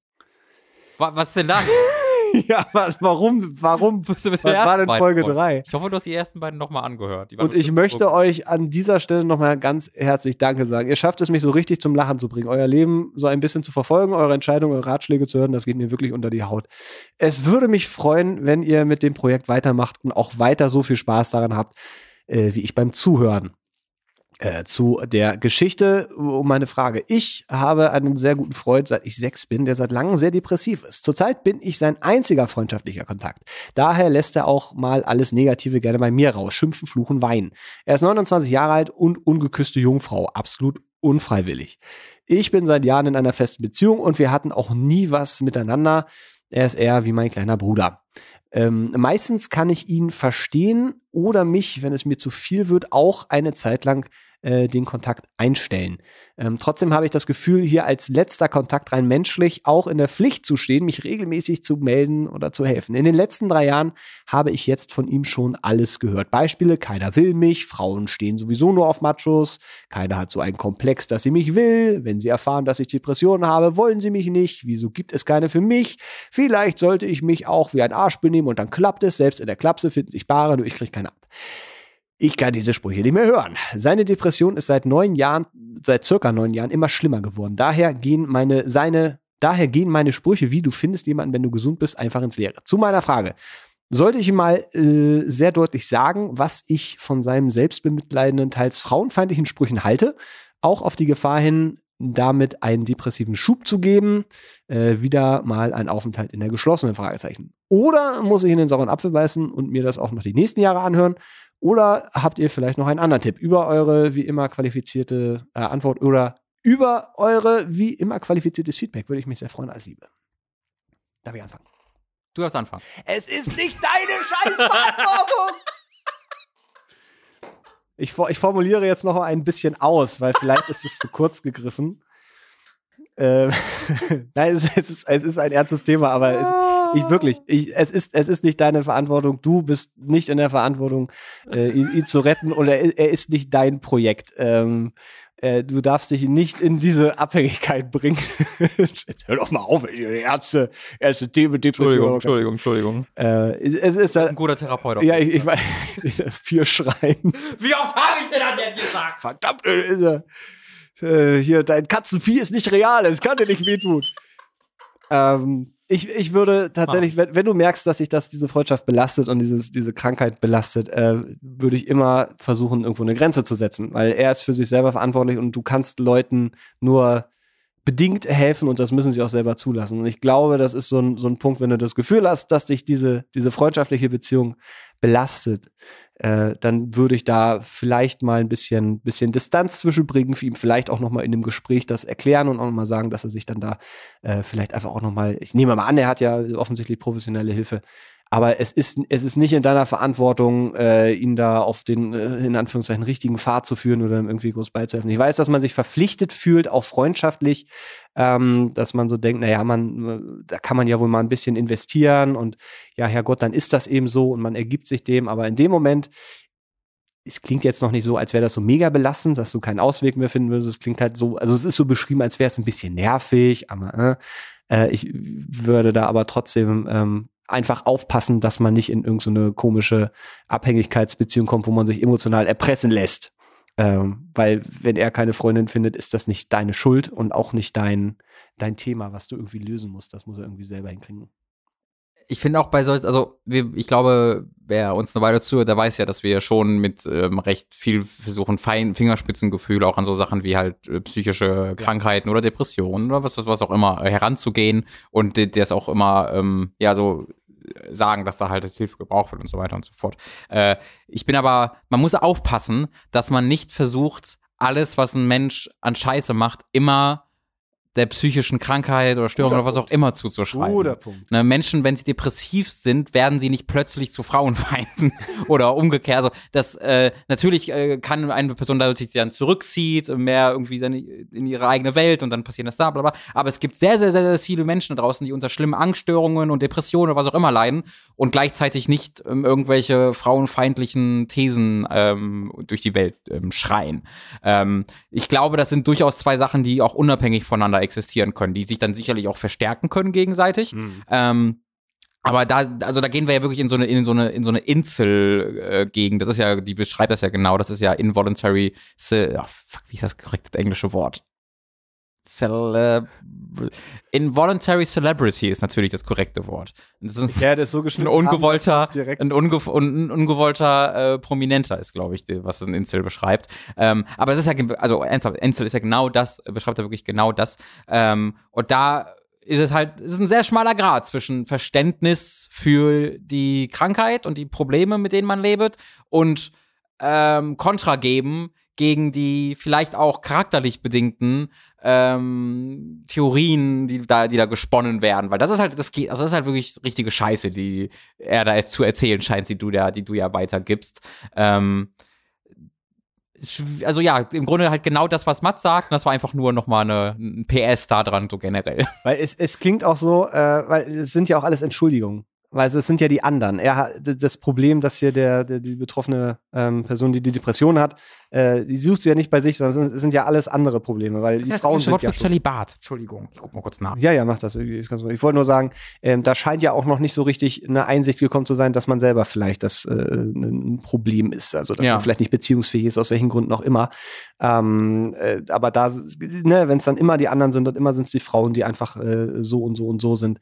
Wa- Was denn da? ja, was, warum, warum, Bist du mit was der war denn Folge Folgen? 3? Ich hoffe, du hast die ersten beiden nochmal angehört. Und ich möchte gut. euch an dieser Stelle nochmal ganz herzlich Danke sagen. Ihr schafft es, mich so richtig zum Lachen zu bringen, euer Leben so ein bisschen zu verfolgen, eure Entscheidungen, eure Ratschläge zu hören. Das geht mir wirklich unter die Haut. Es würde mich freuen, wenn ihr mit dem Projekt weitermacht und auch weiter so viel Spaß daran habt, äh, wie ich beim Zuhören. Äh, zu der Geschichte um meine Frage. Ich habe einen sehr guten Freund, seit ich sechs bin, der seit langem sehr depressiv ist. Zurzeit bin ich sein einziger freundschaftlicher Kontakt. Daher lässt er auch mal alles Negative gerne bei mir raus. Schimpfen, fluchen, weinen. Er ist 29 Jahre alt und ungeküsste Jungfrau. Absolut unfreiwillig. Ich bin seit Jahren in einer festen Beziehung und wir hatten auch nie was miteinander. Er ist eher wie mein kleiner Bruder. Ähm, meistens kann ich ihn verstehen oder mich, wenn es mir zu viel wird, auch eine Zeit lang äh, den Kontakt einstellen. Ähm, trotzdem habe ich das Gefühl, hier als letzter Kontakt rein menschlich auch in der Pflicht zu stehen, mich regelmäßig zu melden oder zu helfen. In den letzten drei Jahren habe ich jetzt von ihm schon alles gehört. Beispiele, keiner will mich, Frauen stehen sowieso nur auf Machos, keiner hat so einen Komplex, dass sie mich will, wenn sie erfahren, dass ich Depressionen habe, wollen sie mich nicht, wieso gibt es keine für mich, vielleicht sollte ich mich auch wie ein Arsch benehmen und dann klappt es, selbst in der Klapse finden sich Paare, nur ich kriege keine ab. Ich kann diese Sprüche nicht mehr hören. Seine Depression ist seit neun Jahren, seit circa neun Jahren immer schlimmer geworden. Daher gehen meine, seine, daher gehen meine Sprüche, wie du findest jemanden, wenn du gesund bist, einfach ins Leere. Zu meiner Frage. Sollte ich ihm mal äh, sehr deutlich sagen, was ich von seinem selbstbemitleidenden, teils frauenfeindlichen Sprüchen halte, auch auf die Gefahr hin, damit einen depressiven Schub zu geben, äh, wieder mal ein Aufenthalt in der geschlossenen Fragezeichen. Oder muss ich in den sauren Apfel beißen und mir das auch noch die nächsten Jahre anhören? Oder habt ihr vielleicht noch einen anderen Tipp über eure wie immer qualifizierte äh, Antwort oder über eure wie immer qualifiziertes Feedback? Würde ich mich sehr freuen als Liebe. Darf ich anfangen? Du darfst anfangen. Es ist nicht deine Scheißverantwortung! Ich, ich formuliere jetzt noch ein bisschen aus, weil vielleicht ist es zu kurz gegriffen. Ähm, Nein, es, es, ist, es ist ein ernstes Thema, aber es, ich wirklich, ich, es, ist, es ist nicht deine Verantwortung. Du bist nicht in der Verantwortung, äh, ihn, ihn zu retten oder er, er ist nicht dein Projekt. Ähm, äh, du darfst dich nicht in diese Abhängigkeit bringen. Jetzt hör doch mal auf, ey, Ärzte, Ärzte, Themen, Depression. Entschuldigung, Entschuldigung. Äh, es, es ist Ein guter Therapeut. ja, ich, ich weiß, vier Schreien. Wie oft habe ich denn an der gesagt? Verdammt, äh, äh, hier, dein Katzenvieh ist nicht real, es kann dir nicht wehtun. Ähm, ich, ich würde tatsächlich, wenn, wenn du merkst, dass sich das diese Freundschaft belastet und dieses, diese Krankheit belastet, äh, würde ich immer versuchen, irgendwo eine Grenze zu setzen, weil er ist für sich selber verantwortlich und du kannst Leuten nur bedingt helfen und das müssen sie auch selber zulassen. Und ich glaube, das ist so ein, so ein Punkt, wenn du das Gefühl hast, dass dich diese, diese freundschaftliche Beziehung belastet, äh, dann würde ich da vielleicht mal ein bisschen, bisschen Distanz zwischenbringen, für ihn vielleicht auch noch mal in dem Gespräch das erklären und auch noch mal sagen, dass er sich dann da äh, vielleicht einfach auch noch mal, ich nehme mal an, er hat ja offensichtlich professionelle Hilfe, aber es ist, es ist nicht in deiner Verantwortung, äh, ihn da auf den, äh, in Anführungszeichen, richtigen Pfad zu führen oder ihm irgendwie groß beizuhelfen. Ich weiß, dass man sich verpflichtet fühlt, auch freundschaftlich, ähm, dass man so denkt, naja, man, da kann man ja wohl mal ein bisschen investieren und ja, Herrgott, dann ist das eben so und man ergibt sich dem, aber in dem Moment, es klingt jetzt noch nicht so, als wäre das so mega belastend, dass du keinen Ausweg mehr finden würdest. Es klingt halt so, also es ist so beschrieben, als wäre es ein bisschen nervig, aber äh, äh, ich würde da aber trotzdem ähm, einfach aufpassen, dass man nicht in irgendeine komische Abhängigkeitsbeziehung kommt, wo man sich emotional erpressen lässt. Ähm, weil wenn er keine Freundin findet, ist das nicht deine Schuld und auch nicht dein, dein Thema, was du irgendwie lösen musst. Das muss er irgendwie selber hinkriegen. Ich finde auch bei solchen, also wir, ich glaube, wer uns eine Weile zuhört, der weiß ja, dass wir schon mit ähm, recht viel versuchen, fein Fingerspitzengefühl auch an so Sachen wie halt äh, psychische Krankheiten oder Depressionen oder was, was, was auch immer äh, heranzugehen und der es auch immer, ähm, ja, so äh, sagen, dass da halt jetzt Hilfe gebraucht wird und so weiter und so fort. Äh, ich bin aber, man muss aufpassen, dass man nicht versucht, alles, was ein Mensch an Scheiße macht, immer der psychischen Krankheit oder Störung Guter oder was auch Punkt. immer zuzuschreiben. Guter Punkt. Ne, Menschen, wenn sie depressiv sind, werden sie nicht plötzlich zu Frauenfeinden oder umgekehrt. Also das äh, natürlich äh, kann eine Person dadurch, sich dann zurückzieht, mehr irgendwie seine, in ihre eigene Welt und dann passiert das da, bla bla. Aber es gibt sehr, sehr, sehr, sehr viele Menschen da draußen, die unter schlimmen Angststörungen und Depressionen oder was auch immer leiden und gleichzeitig nicht ähm, irgendwelche frauenfeindlichen Thesen ähm, durch die Welt ähm, schreien. Ähm, ich glaube, das sind durchaus zwei Sachen, die auch unabhängig voneinander existieren können, die sich dann sicherlich auch verstärken können gegenseitig. Ähm, aber da, also da gehen wir ja wirklich in so eine, in so eine, in so eine Insel-Gegend. Das ist ja, die beschreibt das ja genau. Das ist ja involuntary, oh, fuck, wie ist das korrekte englische Wort? Celeb Involuntary Celebrity ist natürlich das korrekte Wort. Das ist Ja, das ist so ein geschnitten. ungewollter, haben, ein, unge ein ungewollter äh, Prominenter ist, glaube ich, die- was ein Insel beschreibt. Ähm, aber es ist ja, also ernsthaft, Insel ist ja genau das, beschreibt ja wirklich genau das. Ähm, und da ist es halt, es ist ein sehr schmaler Grad zwischen Verständnis für die Krankheit und die Probleme, mit denen man lebt und ähm, Kontra geben gegen die vielleicht auch charakterlich bedingten ähm, Theorien, die da, die da gesponnen werden, weil das ist halt, das geht, also das ist halt wirklich richtige Scheiße, die er da zu erzählen scheint, die du da, die du ja weitergibst. Ähm, also ja, im Grunde halt genau das, was Matt sagt, und das war einfach nur nochmal eine, ein PS da dran, so generell. Weil es, es klingt auch so, äh, weil es sind ja auch alles Entschuldigungen. Weil es sind ja die anderen. Er hat das Problem, dass hier der, der die betroffene ähm, Person, die die Depression hat, äh, die sucht sie ja nicht bei sich, sondern es sind, es sind ja alles andere Probleme, weil die Frauen sind ja schon, Zölibat. Entschuldigung, ich guck mal kurz nach. ja, ja, macht das gut. Ich wollte nur sagen, ähm, da scheint ja auch noch nicht so richtig eine Einsicht gekommen zu sein, dass man selber vielleicht das äh, ein Problem ist. Also dass Ja. man vielleicht nicht beziehungsfähig ist, aus welchen Gründen auch immer. Ähm, äh, aber da, ne, wenn es dann immer die anderen sind und immer sind es die Frauen, die einfach äh, so und so und so sind,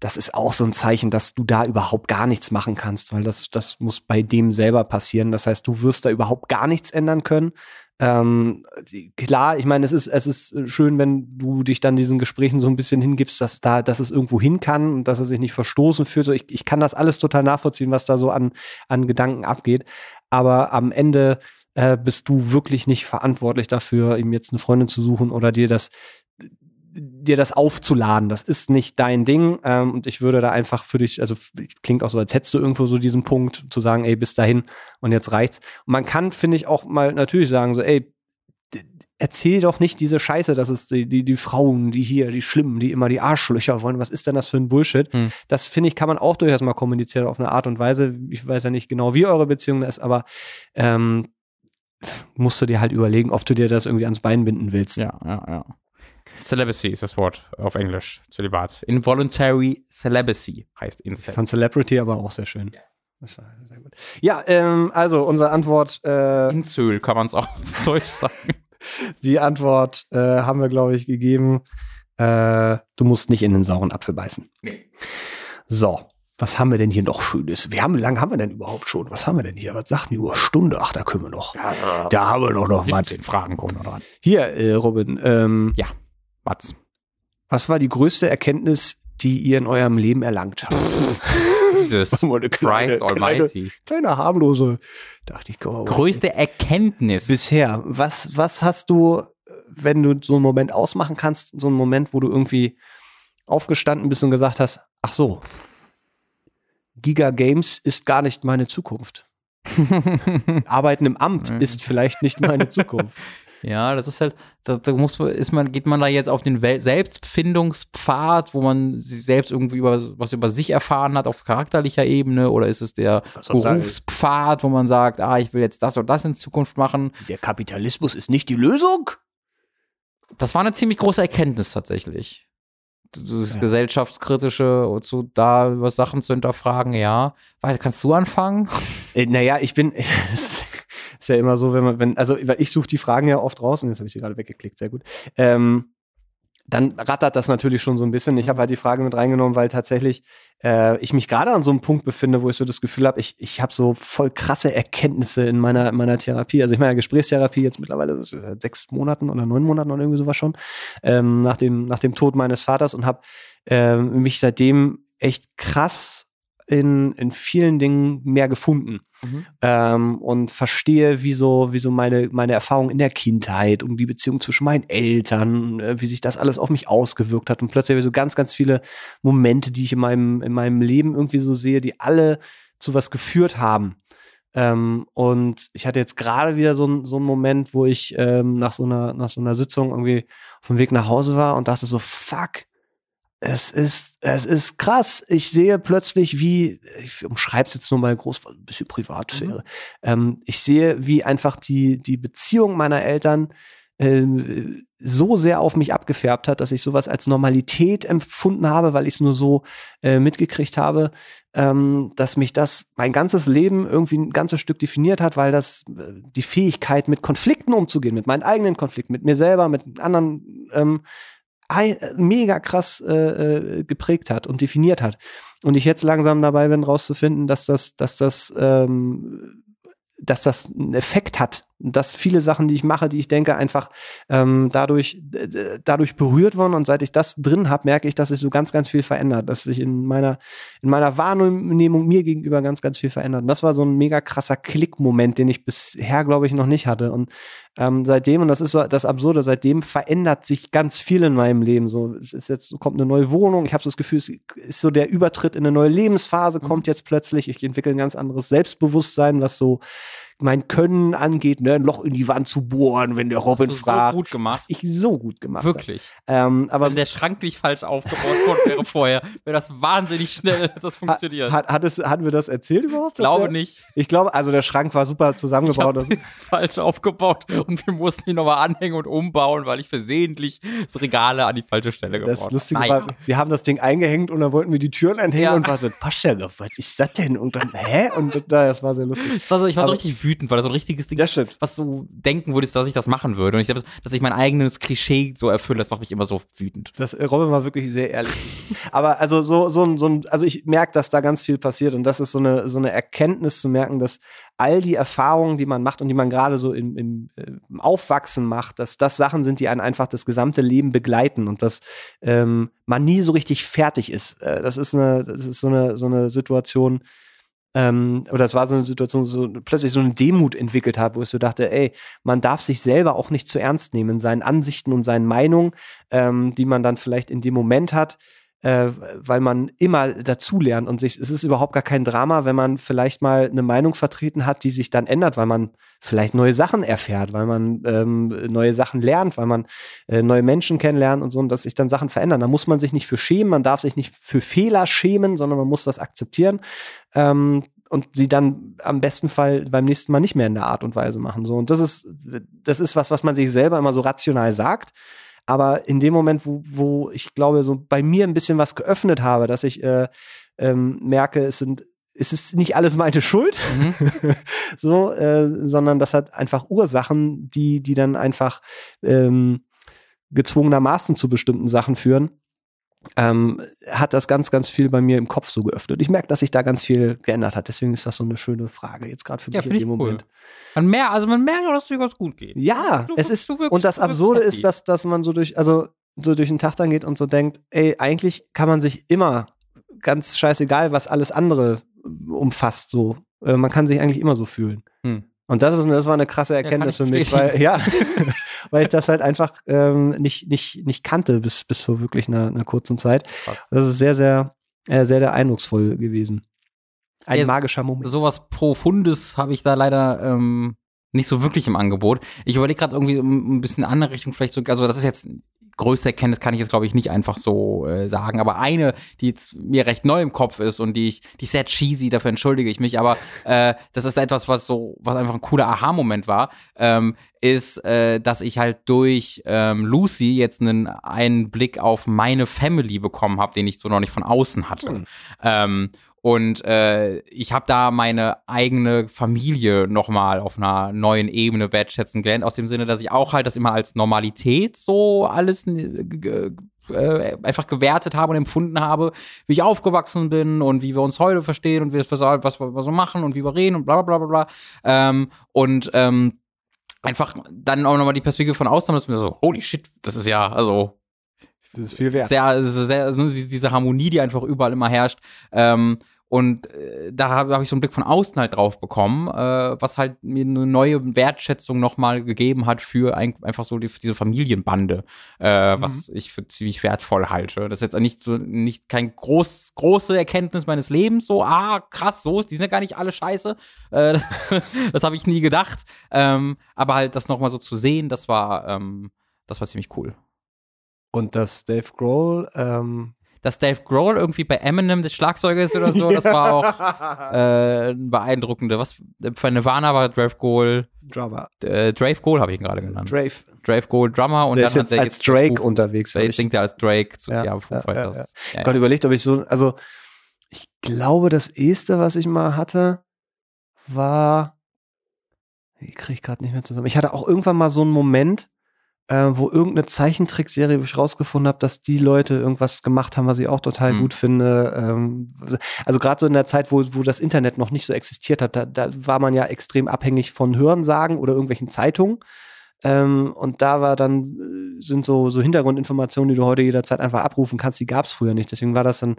das ist auch so ein Zeichen, dass du da überhaupt gar nichts machen kannst, weil das, das muss bei dem selber passieren. Das heißt, du wirst da überhaupt gar nichts ändern können. Ähm, die- klar, ich meine, es ist, es ist schön, wenn du dich dann diesen Gesprächen so ein bisschen hingibst, dass da, dass es irgendwo hin kann und dass er sich nicht verstoßen fühlt. So, ich, ich kann das alles total nachvollziehen, was da so an, an Gedanken abgeht. Aber am Ende äh, bist du wirklich nicht verantwortlich dafür, ihm jetzt eine Freundin zu suchen oder dir das dir das aufzuladen. Das ist nicht dein Ding. Ähm, und ich würde da einfach für dich, also klingt auch so, als hättest du irgendwo so diesen Punkt zu sagen, ey, bis dahin und jetzt reicht's. Und man kann, finde ich, auch mal natürlich sagen, so, ey, erzähl doch nicht diese Scheiße, dass es die, die, die Frauen, die hier, die Schlimmen, die immer die Arschlöcher wollen. Was ist denn das für ein Bullshit? Hm. Das finde ich, kann man auch durchaus mal kommunizieren auf eine Art und Weise. Ich weiß ja nicht genau, wie eure Beziehung ist, aber ähm, musst du dir halt überlegen, ob du dir das irgendwie ans Bein binden willst. Ja, ja, ja. Celibacy ist das Wort auf Englisch. Zölibat. Involuntary Celibacy heißt Ich Incel. fand Celebrity aber auch sehr schön. Das war sehr gut. Ja, ähm, also unsere Antwort, äh, Insel kann man es auch Deutsch sagen. die Antwort äh, haben wir, glaube ich, gegeben. Äh, du musst nicht in den sauren Apfel beißen. Nee. So, was haben wir denn hier noch Schönes? Wir haben, wie lange haben wir denn überhaupt schon? Was haben wir denn hier? Was sagt die Uhr? Stunde? Ach, da können wir noch. Da haben wir noch was. 17 Fragen kommen noch dran. Hier, äh, Robin, ähm, Mats. was war die größte Erkenntnis, die ihr in eurem Leben erlangt habt? Jesus eine kleine- Christ Almighty. Kleine harmlose, dachte ich, mal. Größte Erkenntnis. bisher, was, was hast du, wenn du so einen Moment ausmachen kannst, so einen Moment, wo du irgendwie aufgestanden bist und gesagt hast, ach so, Giga Games ist gar nicht meine Zukunft. Arbeiten im Amt ist vielleicht nicht meine Zukunft. Ja, das ist halt, da, da muss man, ist man, geht man da jetzt auf den Wel Selbstfindungspfad, wo man sich selbst irgendwie über was über sich erfahren hat auf charakterlicher Ebene, oder ist es der Berufspfad, wo man sagt, ah, ich will jetzt das und das in Zukunft machen? Der Kapitalismus ist nicht die Lösung? Das war eine ziemlich große Erkenntnis tatsächlich. das Ja. gesellschaftskritische und so da über Sachen zu hinterfragen, ja. Kannst du anfangen? Äh, naja, ich bin, ist ja immer so, wenn man, wenn, also ich suche die Fragen ja oft raus und jetzt habe ich sie gerade weggeklickt, sehr gut. Ähm, dann rattert das natürlich schon so ein bisschen. Ich habe halt die Frage mit reingenommen, weil tatsächlich äh, ich mich gerade an so einem Punkt befinde, wo ich so das Gefühl habe, ich, ich habe so voll krasse Erkenntnisse in meiner, in meiner Therapie. Also ich meine, Gesprächstherapie jetzt mittlerweile seit sechs Monaten oder neun Monaten oder irgendwie sowas schon, ähm, nach, dem, nach dem Tod meines Vaters und habe ähm, mich seitdem echt krass in, in vielen Dingen mehr gefunden. Ähm, und verstehe, wie so, wie so meine, meine Erfahrung in der Kindheit, um die Beziehung zwischen meinen Eltern, äh, wie sich das alles auf mich ausgewirkt hat. Und plötzlich habe ich so ganz, ganz viele Momente, die ich in meinem, in meinem Leben irgendwie so sehe, die alle zu was geführt haben. Ähm, und ich hatte jetzt gerade wieder so, so einen Moment, wo ich ähm, nach, so einer, nach so einer Sitzung irgendwie auf dem Weg nach Hause war und dachte so, fuck, es ist, es ist krass. Ich sehe plötzlich, wie, ich umschreibe es jetzt nur mal groß, ein bisschen Privatsphäre. Ähm, ich sehe, wie einfach die, die Beziehung meiner Eltern ähm, so sehr auf mich abgefärbt hat, dass ich sowas als Normalität empfunden habe, weil ich es nur so äh, mitgekriegt habe, ähm, dass mich das mein ganzes Leben irgendwie ein ganzes Stück definiert hat, weil das äh, die Fähigkeit, mit Konflikten umzugehen, mit meinen eigenen Konflikten, mit mir selber, mit anderen ähm, ein, mega krass äh, äh, geprägt hat und definiert hat. Und ich jetzt langsam dabei bin, rauszufinden, dass das, dass das, ähm, dass das einen Effekt hat, dass viele Sachen, die ich mache, die ich denke, einfach ähm, dadurch, dadurch berührt wurden. Und seit ich das drin habe, merke ich, dass sich so ganz, ganz viel verändert, dass sich in meiner, in meiner Wahrnehmung mir gegenüber ganz, ganz viel verändert. Und das war so ein mega krasser Klickmoment, den ich bisher, glaube ich, noch nicht hatte. Und ähm, seitdem, und das ist so das Absurde, seitdem verändert sich ganz viel in meinem Leben. So, es ist jetzt, kommt eine neue Wohnung, ich habe so das Gefühl, es ist so der Übertritt in eine neue Lebensphase, kommt jetzt plötzlich. Ich entwickle ein ganz anderes Selbstbewusstsein, was so mein Können angeht, ne, ein Loch in die Wand zu bohren, wenn der Robin fragt. so gut gemacht. ich so gut gemacht. Wirklich. Ähm, aber Wenn der Schrank nicht falsch aufgebaut worden wäre vorher, wäre das wahnsinnig schnell, dass das funktioniert. hat, hat es, hatten wir das erzählt überhaupt? dass glaube der, nicht. Ich glaube, also der Schrank war super Ich zusammengebaut. Das- den falsch aufgebaut und wir mussten ihn nochmal anhängen und umbauen, weil ich versehentlich das Regale an die falsche Stelle gebaut Das habe. Lustige Naja. war, wir haben das Ding eingehängt und dann wollten wir die Türen einhängen Ja. und war so, Paschagov, was ist das denn? Und dann, hä? Und da, das war sehr lustig. Ich war so, ich war so Aber- richtig wütend, weil das so ein richtiges Ding Das stimmt. was du denken würdest, dass ich das machen würde. Und ich glaube, dass ich mein eigenes Klischee so erfülle, das macht mich immer so wütend. Das äh, Robin war wirklich sehr ehrlich. Aber also so, so, ein- so ein, also ich merke, dass da ganz viel passiert und das ist so eine, so eine Erkenntnis zu merken, dass all die Erfahrungen, die man macht und die man gerade so im, im, äh, im Aufwachsen macht, dass das Sachen sind, die einen einfach das gesamte Leben begleiten und dass ähm, man nie so richtig fertig ist. Äh, das ist eine, das ist so eine, so eine Situation, ähm, oder es war so eine Situation, so plötzlich so eine Demut entwickelt habe, wo ich so dachte, ey, man darf sich selber auch nicht zu ernst nehmen in seinen Ansichten und seinen Meinungen, ähm, die man dann vielleicht in dem Moment hat, äh, weil man immer dazulernt und sich, es ist überhaupt gar kein Drama, wenn man vielleicht mal eine Meinung vertreten hat, die sich dann ändert, weil man vielleicht neue Sachen erfährt, weil man ähm, neue Sachen lernt, weil man äh, neue Menschen kennenlernt und so, und dass sich dann Sachen verändern. Da muss man sich nicht für schämen, man darf sich nicht für Fehler schämen, sondern man muss das akzeptieren ähm, und sie dann am besten Fall beim nächsten Mal nicht mehr in der Art und Weise machen. So und das ist das ist was, was man sich selber immer so rational sagt. Aber in dem Moment, wo, wo ich glaube, so bei mir ein bisschen was geöffnet habe, dass ich äh, ähm, merke, es sind es ist nicht alles meine Schuld, so, äh, sondern das hat einfach Ursachen, die, die dann einfach ähm, gezwungenermaßen zu bestimmten Sachen führen ähm, hat das ganz, ganz viel bei mir im Kopf so geöffnet. Ich merke, dass sich da ganz viel geändert hat. Deswegen ist das so eine schöne Frage jetzt gerade für Ja, mich in finde ich dem cool. Moment. Man merkt, also man merkt, dass es dir ganz gut geht. Ja, Du- es ist wirkst- und das Absurde ist, dass, dass man so durch, also so durch den Tag dann geht und so denkt, ey, eigentlich kann man sich immer ganz scheißegal, was alles andere umfasst, so. Äh, man kann sich eigentlich immer so fühlen. Hm. Und das ist, das war eine krasse Erkenntnis ich für mich, weil, ja, weil ich das halt einfach ähm, nicht, nicht, nicht kannte bis, bis vor wirklich einer, einer kurzen Zeit. Krass. Das ist sehr, sehr, äh, sehr, sehr eindrucksvoll gewesen. Ein Ja, magischer Moment. Sowas Profundes habe ich da leider ähm, nicht so wirklich im Angebot. Ich überlege gerade irgendwie um, ein bisschen andere Richtung vielleicht so, also das ist jetzt größte Erkenntnis kann ich jetzt, glaube ich, nicht einfach so äh, sagen. Aber eine, die jetzt mir recht neu im Kopf ist und die ich, die ist sehr cheesy, dafür entschuldige ich mich, aber äh, das ist etwas, was so, was einfach ein cooler Aha-Moment war, ähm, ist, äh, dass ich halt durch ähm, Lucy jetzt einen, einen Blick auf meine Family bekommen habe, den ich so noch nicht von außen hatte. Hm. Ähm, und äh, ich habe da meine eigene Familie nochmal auf einer neuen Ebene wertschätzen gelernt, aus dem Sinne, dass ich auch halt das immer als Normalität so alles äh, einfach gewertet habe und empfunden habe, wie ich aufgewachsen bin und wie wir uns heute verstehen und wie wir, was wir so machen und wie wir reden und bla bla bla bla bla. Ähm, und ähm, einfach dann auch nochmal die Perspektive von außen, dass mir so, holy shit, das ist ja, also Das ist viel wert. sehr, sehr, so diese Harmonie, die einfach überall immer herrscht. Ähm, und äh, da habe hab ich so einen Blick von außen halt drauf bekommen, äh, was halt mir eine neue Wertschätzung nochmal gegeben hat für ein, einfach so die, diese Familienbande, äh, was ich für ziemlich wertvoll halte. Das ist jetzt nicht so, nicht kein groß, große Erkenntnis meines Lebens, so, ah, krass, so ist, die sind ja gar nicht alle scheiße. Äh, das das habe ich nie gedacht. Ähm, aber halt das nochmal so zu sehen, das war, ähm, das war ziemlich cool. Und dass Dave Grohl, ähm, dass Dave Grohl irgendwie bei Eminem der Schlagzeuger ist oder so, das war auch äh, ein beeindruckende. Was für Nirvana war Dave Grohl, Drummer. äh, Dave Grohl habe ich ihn gerade genannt. Drake. Drave Grohl Drummer und der dann ist hat jetzt er als Drake Foo- unterwegs. Jetzt ich. singt er als Drake zu Ja, ja, Foo ja, Fighters. ja, Ja, ja. Gott überlegt, ob ich so, also ich glaube, das erste, was ich mal hatte, war, ich kriege gerade nicht mehr zusammen. Ich hatte auch irgendwann mal so einen Moment, äh, wo irgendeine Zeichentrickserie, wo ich rausgefunden habe, dass die Leute irgendwas gemacht haben, was ich auch total Mhm. gut finde. Ähm, also gerade so in der Zeit, wo, wo das Internet noch nicht so existiert hat, da, da war man ja extrem abhängig von Hörensagen oder irgendwelchen Zeitungen. Ähm, und da war dann, äh, sind so, so Hintergrundinformationen, die du heute jederzeit einfach abrufen kannst, die gab es früher nicht. Deswegen war das dann,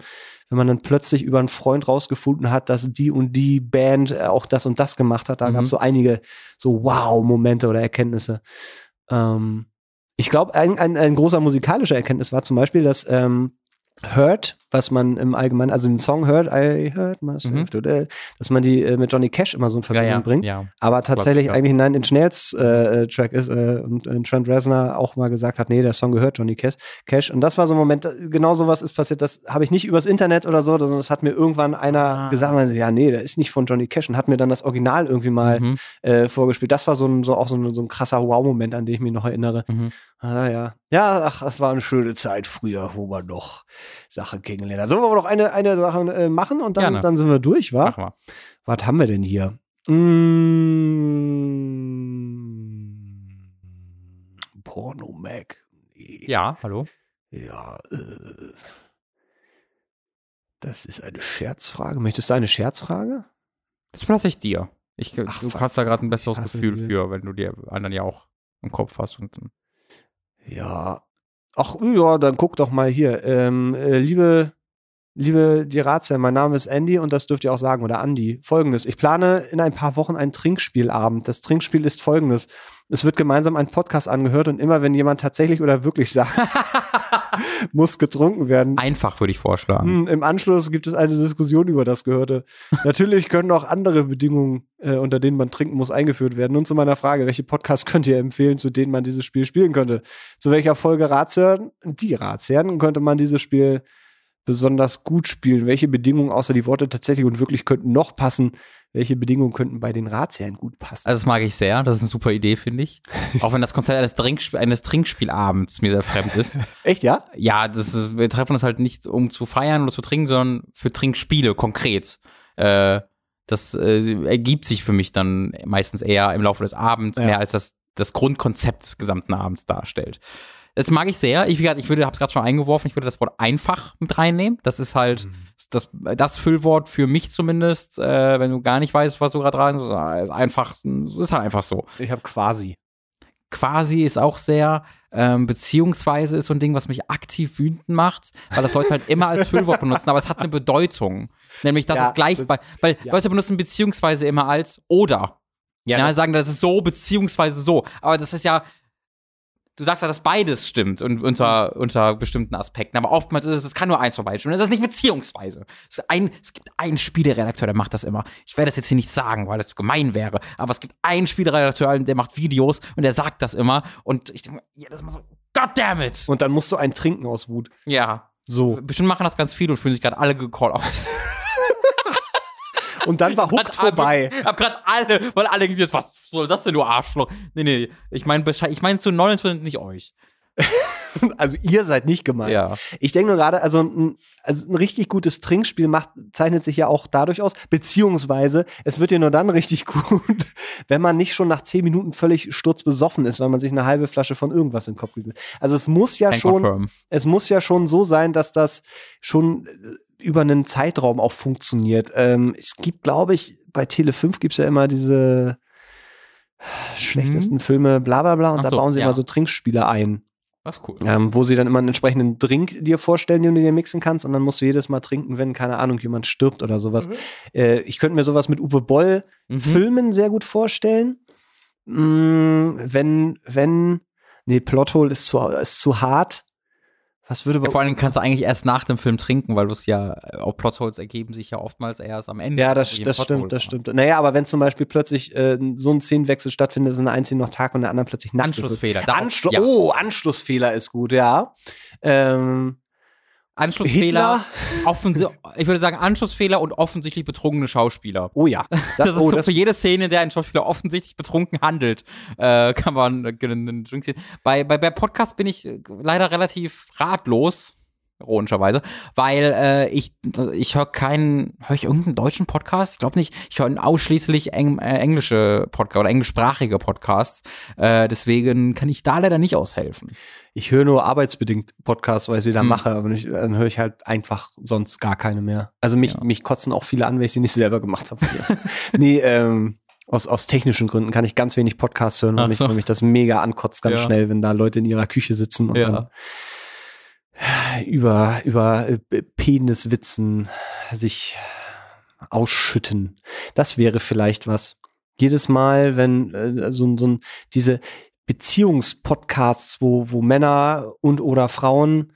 wenn man dann plötzlich über einen Freund rausgefunden hat, dass die und die Band äh, auch das und das gemacht hat, da Mhm. gab es so einige so Wow-Momente oder Erkenntnisse. Ähm, ich glaube, ein, ein, ein großer musikalischer Erkenntnis war zum Beispiel, dass ähm, Hurt, was man im Allgemeinen, also den Song Hurt, I Hurt myself Mhm. today, dass man die äh, mit Johnny Cash immer so in ja, Verbindung ja, bringt ja. aber tatsächlich ja. eigentlich Nine Inch Nails äh, äh, Track ist äh, und äh, Trent Reznor auch mal gesagt hat, nee, der Song gehört Johnny Cash. Cash. Und das war so ein Moment, äh, genau sowas ist passiert, das habe ich nicht übers Internet oder so, sondern das hat mir irgendwann einer Ah. gesagt, man, ja, nee, der ist nicht von Johnny Cash und hat mir dann das Original irgendwie mal Mhm. äh, vorgespielt. Das war so, ein, so auch so ein, so ein krasser Wow-Moment, an den ich mich noch erinnere. Mhm. Ah, ja. Ja, ach, das war eine schöne Zeit früher, wo man noch Sachen kennengelernt hat. Sollen wir noch eine, eine Sache äh, machen und dann, Gerne. dann sind wir durch, wa? Mach mal. Was haben wir denn hier? Mm, Porno Mac. Ja, hallo. Ja, äh, das ist eine Scherzfrage. Möchtest du eine Scherzfrage? Das überlasse ich dir. Ich, Ach, du hast da gerade ein besseres Gefühl für, wenn du die anderen ja auch im Kopf hast. Und, Ja. Ach ja, dann guck doch mal hier. Ähm, äh, liebe, liebe die Ratsherr, mein Name ist Andy und das dürft ihr auch sagen, oder Andy. Folgendes. Ich plane in ein paar Wochen einen Trinkspielabend. Das Trinkspiel ist folgendes. Es wird gemeinsam ein Podcast angehört und immer wenn jemand tatsächlich oder wirklich sagt, muss getrunken werden. einfach würde ich vorschlagen. Hm, Im Anschluss gibt es eine Diskussion über das Gehörte. Natürlich können auch andere Bedingungen, äh, unter denen man trinken muss, eingeführt werden. Nun zu meiner Frage, welche Podcasts könnt ihr empfehlen, zu denen man dieses Spiel spielen könnte? Zu welcher Folge Ratsherren, die Ratsherren, könnte man dieses Spiel besonders gut spielen? Welche Bedingungen außer die Worte tatsächlich und wirklich könnten noch passen? Welche Bedingungen könnten bei den Ratsherren gut passen? Also das mag ich sehr. Das ist eine super Idee, finde ich. Auch wenn das Konzept eines, Trinkspiel, eines Trinkspielabends mir sehr fremd ist. Echt, ja? Ja, das ist, wir treffen uns halt nicht, um zu feiern oder zu trinken, sondern für Trinkspiele konkret. Äh, das äh, ergibt sich für mich dann meistens eher im Laufe des Abends, Ja. mehr als das, das Grundkonzept des gesamten Abends darstellt. Das mag ich sehr. Ich, ich würde, hab's gerade schon eingeworfen, ich würde das Wort einfach mit reinnehmen. Das ist halt das, das Füllwort für mich zumindest, äh, wenn du gar nicht weißt, was du gerade rein ist einfach, ist halt einfach so Ich habe quasi. quasi ist auch sehr, ähm, beziehungsweise ist so ein Ding, was mich aktiv wütend macht, weil das Leute halt immer als Füllwort benutzen, aber es hat eine Bedeutung. Nämlich, dass Ja, es gleich, das- weil, weil ja. Leute benutzen beziehungsweise immer als oder. Ja, Ja, sagen, das ist so, beziehungsweise so. Aber das ist ja, du sagst ja, dass beides stimmt und unter, unter bestimmten Aspekten. Aber oftmals ist es, es kann nur eins von beiden stimmen. Das ist nicht beziehungsweise. Es, ist ein, es gibt einen Spieleredakteur, der macht das immer. Ich werde das jetzt hier nicht sagen, weil das gemein wäre. Aber es gibt einen Spieleredakteur, der macht Videos und der sagt das immer. Und ich denke mir, jedes Mal so, God damn it! Und dann musst du einen trinken aus Wut. Ja. So. Bestimmt machen das ganz viele und fühlen sich gerade alle gecallt aus. Und dann war Hooked vorbei. Ich hab grad alle, weil alle gesagt, was soll das denn, du Arschloch? Nee, nee, ich meine ich mein zu 99% nicht euch. Also ihr seid nicht gemeint. Ja. Ich denke nur gerade, also ein, also ein richtig gutes Trinkspiel macht, zeichnet sich ja auch dadurch aus, beziehungsweise es wird ja nur dann richtig gut, wenn man nicht schon nach zehn Minuten völlig sturzbesoffen ist, weil man sich eine halbe Flasche von irgendwas in den Kopf gibt. Also es muss ja Can schon, confirm. es muss ja schon so sein, dass das schon äh, über einen Zeitraum auch funktioniert. Ähm, es gibt, glaube ich, bei Tele 5 gibt's ja immer diese schlechtesten Filme, bla bla bla, und Ach da so, bauen sie ja. immer so Trinkspiele ein. Das ist cool. Ähm, wo sie dann immer einen entsprechenden Drink dir vorstellen, den du dir mixen kannst, und dann musst du jedes Mal trinken, wenn, keine Ahnung, jemand stirbt oder sowas. Äh, ich könnte mir sowas mit Uwe Boll Mhm. Filmen sehr gut vorstellen. Mm, wenn, wenn, nee, Plothole ist zu, ist zu hart. Was würde Ja, vor allem kannst du eigentlich erst nach dem Film trinken, weil du es ja, auch Plotholes ergeben sich ja oftmals erst am Ende. Ja, das, das stimmt, das stimmt. Naja, aber wenn zum Beispiel plötzlich äh, so ein Szenenwechsel stattfindet, ist in der einen Szene noch Tag und in der anderen plötzlich Nacht. Anschlussfehler. Darauf- Anschlu ja. Oh, Anschlussfehler ist gut, ja. Ähm, Anschlussfehler, ich würde sagen Anschlussfehler und offensichtlich betrunkene Schauspieler. oh ja. Das, ist oh, so das, für jede Szene, in der ein Schauspieler offensichtlich betrunken handelt, äh, kann man äh, einen Drink sehen. Bei, bei, bei Podcast bin ich äh, leider relativ ratlos, ironischerweise, weil äh, ich, ich höre keinen, höre ich irgendeinen deutschen Podcast? Ich glaube nicht. Ich höre ausschließlich eng, äh, englische Podcasts oder englischsprachige Podcasts. Äh, deswegen kann ich da leider nicht aushelfen. ich höre nur arbeitsbedingt Podcasts, weil ich sie da Hm. mache, aber ich, dann höre ich halt einfach sonst gar keine mehr. Also mich, Ja. mich kotzen auch viele an, wenn ich sie nicht selber gemacht habe. nee, ähm, aus, aus technischen Gründen kann ich ganz wenig Podcasts hören, weil, mich, weil mich das mega ankotzt ganz Ja. schnell, wenn da Leute in ihrer Küche sitzen und Ja. dann über, über äh, Peniswitzen sich ausschütten. Das wäre vielleicht was. Jedes Mal, wenn äh, so, ein- so diese Beziehungspodcasts, wo, wo Männer und oder Frauen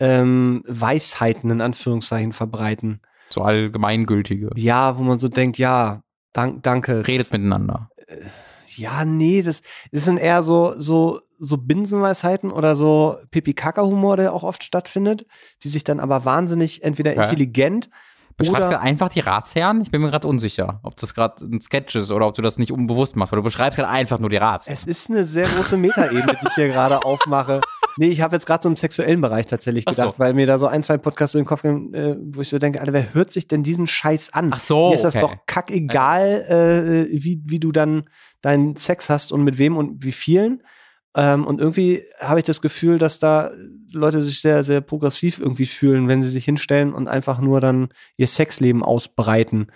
ähm, Weisheiten in Anführungszeichen verbreiten. So allgemeingültige. Ja, wo man so denkt, ja, dank, danke. Redet miteinander. Ja, nee, das, das sind eher so, so, so Binsenweisheiten oder so Pipi-Kaka-Humor, der auch oft stattfindet, die sich dann aber wahnsinnig entweder Okay. intelligent Beschreibst du oder einfach die Ratsherren? Ich bin mir gerade unsicher, ob das gerade ein Sketch ist oder ob du das nicht unbewusst machst, weil du beschreibst gerade einfach nur die Ratsherren. es ist eine sehr große Metaebene, die ich hier gerade aufmache. Nee, ich habe jetzt gerade so im sexuellen Bereich tatsächlich Ach so. gedacht, weil mir da so ein, zwei Podcasts in den Kopf gehen, äh, wo ich so denke, Alter, wer hört sich denn diesen Scheiß an? Ach so, Mir ist das okay. doch kackegal, äh, wie, wie du dann deinen Sex hast und mit wem und wie vielen. Ähm, und irgendwie habe ich das Gefühl, dass da Leute sich sehr, sehr progressiv irgendwie fühlen, wenn sie sich hinstellen und einfach nur dann ihr Sexleben ausbreiten.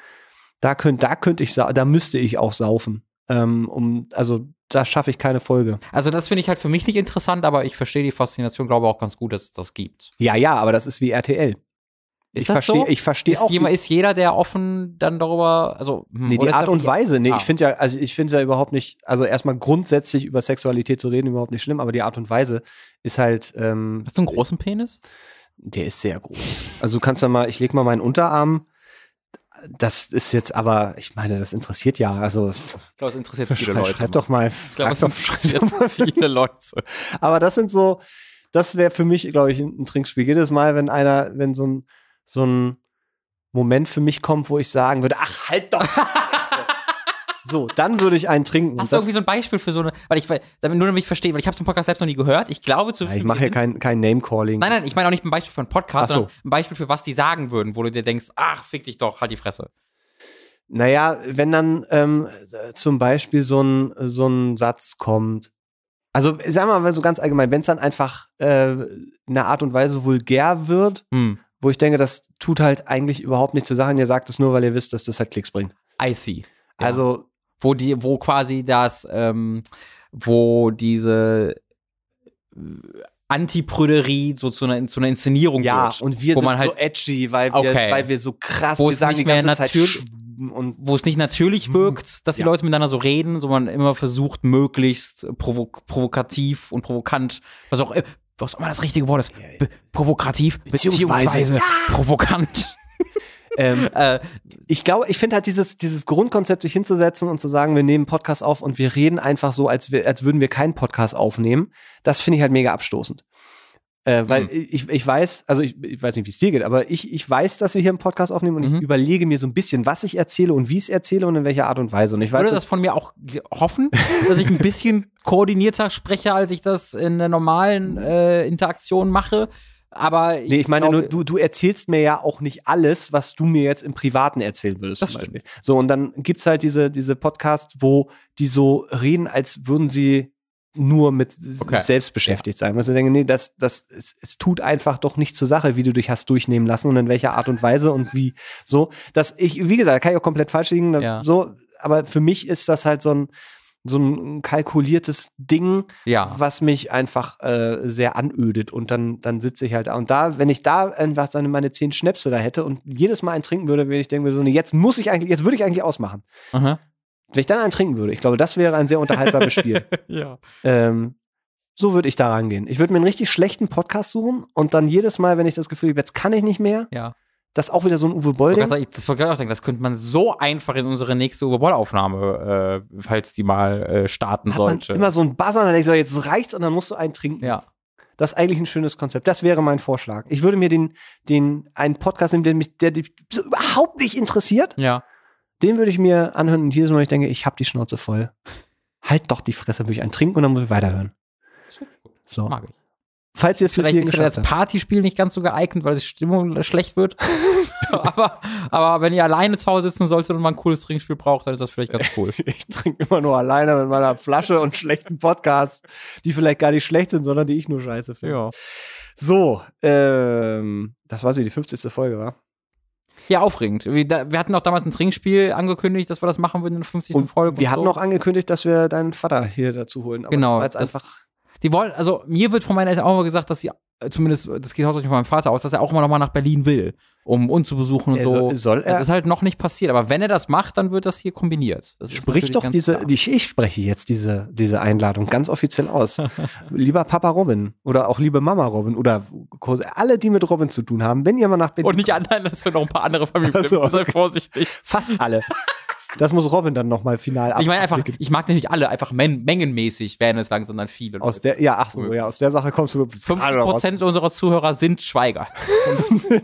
Da könnt, da könnte ich, da müsste ich auch saufen. Ähm, um, also da schaffe ich keine Folge. Also das finde ich halt für mich nicht interessant, aber ich verstehe die Faszination, glaube auch ganz gut, dass es das gibt. Ja, ja, aber das ist wie RTL. Ist ich verstehe, so? ich verstehe ist, auch. jemand, ist jeder, der offen dann darüber, also hm, Nee, die Art und Weise. Nee, Ah. ich finde ja, also ich finde ja überhaupt nicht, also erstmal grundsätzlich über Sexualität zu reden, überhaupt nicht schlimm, aber die Art und Weise ist halt, ähm, Hast du einen großen Penis? der ist sehr groß. Also du kannst ja mal, ich leg mal meinen Unterarm. Das ist jetzt aber, ich meine, das interessiert ja. Also Ich glaube, es interessiert viele Leute. schreib doch mal. Ich glaube, es doch, interessiert viele Leute. aber das sind so, das wäre für mich, glaube ich, ein Trinkspiel. Jedes Mal, wenn einer, wenn so ein, so ein Moment für mich kommt, wo ich sagen würde, ach, halt doch. so, dann würde ich einen trinken. Hast du irgendwie so ein Beispiel für so eine, weil ich, weil- damit nur damit ich verstehe, weil ich habe den Podcast selbst noch nie gehört. Ich glaube zu ja, ich mache hier kein, kein Name-Calling. Nein, nein, ich meine auch nicht ein Beispiel für einen Podcast, so. sondern ein Beispiel für was die sagen würden, wo du dir denkst, ach, fick dich doch, halt die Fresse. Naja, wenn dann ähm, äh, zum Beispiel so ein, so ein Satz kommt, also sagen wir mal so ganz allgemein, wenn es dann einfach äh, in einer Art und Weise vulgär wird, Hm. Wo ich denke, das tut halt eigentlich überhaupt nicht zur Sache, und ihr sagt es nur, weil ihr wisst, dass das halt Klicks bringt. I see. Ja. Also, wo die, wo quasi das, ähm, wo diese äh, Antiprüderie so zu einer, zu einer Inszenierung ja, wird. und wir wo sind man halt, so edgy, weil wir, Okay. weil wir so krass, Wo wir es sagen nicht die ganze mehr Zeit natürlich- und wo es nicht natürlich wirkt, dass die Mhm. Ja. Leute miteinander so reden, sondern immer versucht, möglichst provo provokativ und provokant, was auch, was auch immer das richtige Wort ist, be provokativ, Beziehungsweise- beziehungsweise provokant. ähm, Äh, ich glaube, ich finde halt dieses, dieses Grundkonzept, sich hinzusetzen und zu sagen, wir nehmen Podcast auf und wir reden einfach so, als, wir, als würden wir keinen Podcast aufnehmen, das finde ich halt mega abstoßend. Äh, weil Mhm. ich, ich weiß, also ich, ich weiß nicht, wie es dir geht, aber ich, ich weiß, dass wir hier einen Podcast aufnehmen und Mhm. ich überlege mir so ein bisschen, was ich erzähle und wie ich es erzähle und in welcher Art und Weise. Und ich weiß, würde das von mir auch hoffen, dass ich ein bisschen koordinierter spreche, als ich das in der normalen äh, Interaktion mache. Aber nee, ich meine glaube- nur, du, du erzählst mir ja auch nicht alles, was du mir jetzt im Privaten erzählen würdest, zum Beispiel. So, und dann gibt's halt diese, diese Podcasts, wo die so reden, als würden sie nur mit Okay. sich selbst beschäftigt sein. Was ich denke, nee, das, das, es, es tut einfach doch nicht zur Sache, wie du dich hast durchnehmen lassen und in welcher Art und Weise und wie so. Dass ich, wie gesagt, kann ich auch komplett falsch liegen, Ja. so, aber für mich ist das halt so ein, so ein kalkuliertes Ding, ja. was mich einfach äh, sehr anödet und dann, dann sitze ich halt da. Und da, wenn ich da einfach seine, meine zehn Schnäpse da hätte und jedes Mal einen trinken würde, würde ich denken, so, nee, jetzt muss ich eigentlich, jetzt würde ich eigentlich ausmachen. Aha. Wenn ich dann einen trinken würde, ich glaube, das wäre ein sehr unterhaltsames Spiel. ja. Ähm, so würde ich da rangehen. Ich würde mir einen richtig schlechten Podcast suchen und dann jedes Mal, wenn ich das Gefühl habe, jetzt kann ich nicht mehr, Ja. das auch wieder so ein Uwe ich- Das wollte ich gerade auch sagen, das könnte man so einfach in unsere nächste Überball-Aufnahme, äh, falls die mal äh, starten Hat man sollte. immer so ein Buzzer dann denke ich so, jetzt reicht's und dann musst du einen trinken. ja. Das ist eigentlich ein schönes Konzept. Das wäre mein Vorschlag. Ich würde mir den, den, einen Podcast nehmen, der mich, der dich so überhaupt nicht interessiert. Ja. Den würde ich mir anhören und jedes Mal, wenn ich denke, ich habe die Schnauze voll. Halt doch die Fresse, würde ich einen trinken und dann muss ich weiterhören. So. Mag ich. Falls ihr es bis Vielleicht hierhin geschafft als habt. Partyspiel nicht ganz so geeignet, weil die Stimmung schlecht wird. aber, aber wenn ihr alleine zu Hause sitzen solltet und mal ein cooles Trinkspiel braucht, dann ist das vielleicht ganz cool. Ich trinke immer nur alleine mit meiner Flasche und schlechten Podcasts, die vielleicht gar nicht schlecht sind, sondern die ich nur scheiße finde. ja. So, ähm, das war so die 50. Folge, war. Ja, aufregend. Wir, hatten auch damals ein Trinkspiel angekündigt, dass wir das machen würden in der 50. Und Folge. wir und hatten so. auch angekündigt, dass wir deinen Vater hier dazu holen. Aber Genau, das war jetzt das- einfach. Die wollen, also mir wird von meinen Eltern auch immer gesagt, dass sie, zumindest, das geht hauptsächlich von meinem Vater aus, dass er auch immer noch mal nach Berlin will, um uns zu besuchen und Er so. soll- er? Das ist halt noch nicht passiert, aber wenn er das macht, dann wird das hier kombiniert. Das Sprich doch diese, die, ich spreche jetzt diese, diese Einladung ganz offiziell aus. lieber Papa Robin oder auch liebe Mama Robin oder alle, die mit Robin zu tun haben, wenn ihr mal nach Berlin Und nicht anderen, dass wir noch ein paar andere Familien Ach so, Sei okay. vorsichtig. fast alle. Das muss Robin dann nochmal final Ich meine einfach, ich mag natürlich alle, einfach men mengenmäßig werden es langsam dann viele. aus der, ja, ach so, ja, aus der Sache kommst du. 50 Prozent unserer Zuhörer sind Schweiger.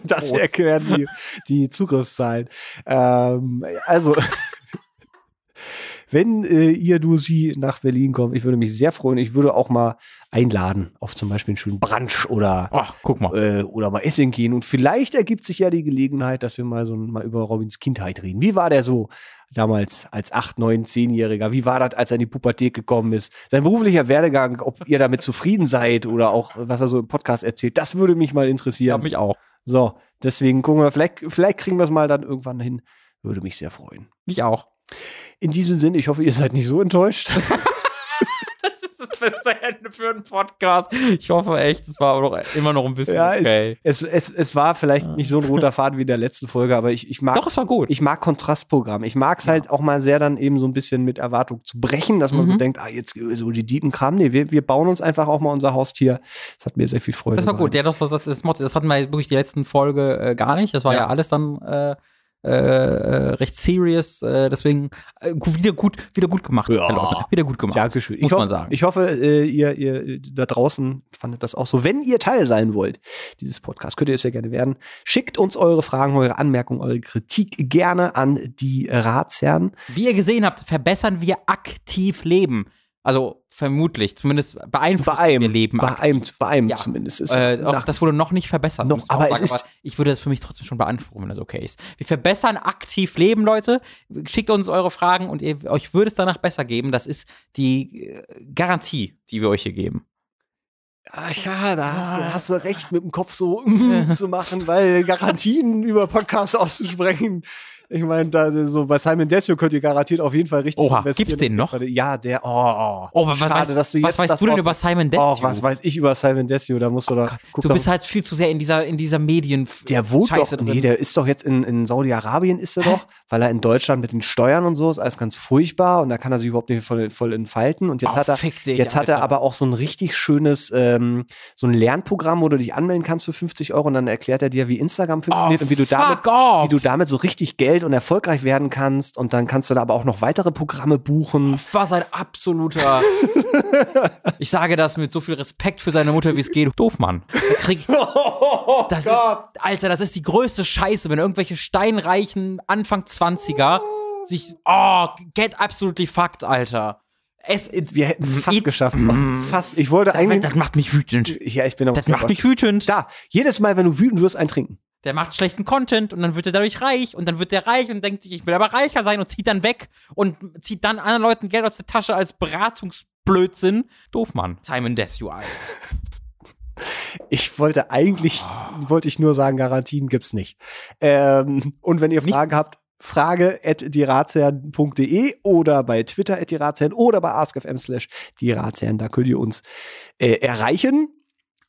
Das erklären die, die Zugriffszahlen. Ähm, also, wenn äh, ihr, du, sie nach Berlin kommt, ich würde mich sehr freuen. Ich würde auch mal einladen auf zum Beispiel einen schönen Brunch oder Ach, guck mal. äh, oder mal essen gehen. Und vielleicht ergibt sich ja die Gelegenheit, dass wir mal so mal über Robins Kindheit reden. Wie war der so damals als 8, 9, 10-Jähriger? Wie war das, als er in die Pubertät gekommen ist? Sein beruflicher Werdegang, ob ihr damit zufrieden seid oder auch, was er so im Podcast erzählt, das würde mich mal Ja, interessieren. mich auch. So, deswegen gucken wir, vielleicht, vielleicht kriegen wir es mal dann irgendwann hin. Würde mich sehr freuen. Mich auch. In diesem Sinne, ich hoffe, ihr seid nicht so enttäuscht. Beste Ende für einen Podcast. Ich hoffe echt, es war aber noch, immer noch ein bisschen Ja, okay. es, es, es war vielleicht nicht so ein roter Faden wie in der letzten Folge, aber ich, ich mag Doch, es war gut. ich mag Kontrastprogramm. Ich mag es halt auch mal sehr dann eben so ein bisschen mit Erwartung zu brechen, dass man so Mhm. denkt, ah, jetzt so die Dietenkram. Nee, wir, wir bauen uns einfach auch mal unser Haustier. Das hat mir sehr viel Freude Das war gut. Ja, das, das, das, das, das hatten wir wirklich die letzten Folge äh, gar nicht. Das war ja, Ja. alles dann äh, äh, äh, recht serious. Äh, deswegen äh, wieder gut, wieder gut gemacht. Ja. Leutner. Wieder gut gemacht. Ich, Muss hoff, man sagen. ich hoffe, äh, ihr, ihr da draußen fandet das auch so. Wenn ihr Teil sein wollt dieses Podcasts, könnt ihr es sehr gerne werden. Schickt uns eure Fragen, eure Anmerkungen, eure Kritik gerne an die Ratsherren. Wie ihr gesehen habt, verbessern wir aktiv Leben. Also vermutlich, zumindest beeinflussen Bei einem, wir Leben. bei einem, bei einem Ja. zumindest. Ist Äh, auch das wurde noch nicht verbessert. Noch, aber sagen, es ist- ich würde das für mich trotzdem schon beanspruchen, wenn das okay ist. Wir verbessern aktiv Leben, Leute. Schickt uns eure Fragen und ihr, euch würde es danach besser geben. Das ist die äh, Garantie, die wir euch hier geben. Ah, ja, da hast, Ah. du, hast du recht, mit dem Kopf so mm, zu machen, weil Garantien über Podcasts auszusprechen. Ich meine, da so bei Simon Desio könnt ihr garantiert auf jeden Fall richtig Oha, investieren. gibt's den noch? Ja, der, oh, oh. Oh, was, Schade, weißt, dass du was jetzt weißt das du denn auch- über Simon Desue? Oh, was weiß ich über Simon Desio? Da musst du da, guck du bist halt viel zu sehr in dieser, in dieser Medien. der wohnt Scheiße doch, drin. nee, der ist doch jetzt in, in Saudi-Arabien ist er doch, weil er in Deutschland mit den Steuern und so ist alles ganz furchtbar und da kann er sich überhaupt nicht voll, voll entfalten und jetzt Oh, hat er, dich, jetzt hat er Alter. aber auch so ein richtig schönes, ähm, so ein Lernprogramm, wo du dich anmelden kannst für 50 Euro und dann erklärt er dir, wie Instagram funktioniert Oh, und wie du damit, off. wie du damit so richtig Geld und erfolgreich werden kannst und dann kannst du da aber auch noch weitere Programme buchen. was ein absoluter. ich sage das mit so viel Respekt für seine Mutter, wie es geht. Doof, Mann. Der Krieg. Das ist, Alter, das ist die größte Scheiße, wenn irgendwelche steinreichen Anfang 20er sich. Oh, get absolutely fucked, Alter. Es, Wir hätten es fast It- geschafft. Fast. Ich wollte eigentlich. das macht mich wütend. Ja, ich bin auch Das macht mich wütend. Da, jedes Mal, wenn du wütend wirst, ein Trinken. Der macht schlechten Content und dann wird er dadurch reich und dann wird der reich und denkt sich, ich will aber reicher sein und zieht dann weg und zieht dann anderen Leuten Geld aus der Tasche als Beratungsblödsinn. Doof, Mann. Simon Desue, Alter. Ich wollte eigentlich, wollte ich nur sagen, Garantien gibt's nicht. Ähm, und wenn ihr Fragen habt, frage at dierazern.de oder bei Twitter at dierazern oder bei askfm slash dierazern. Da könnt ihr uns äh, erreichen.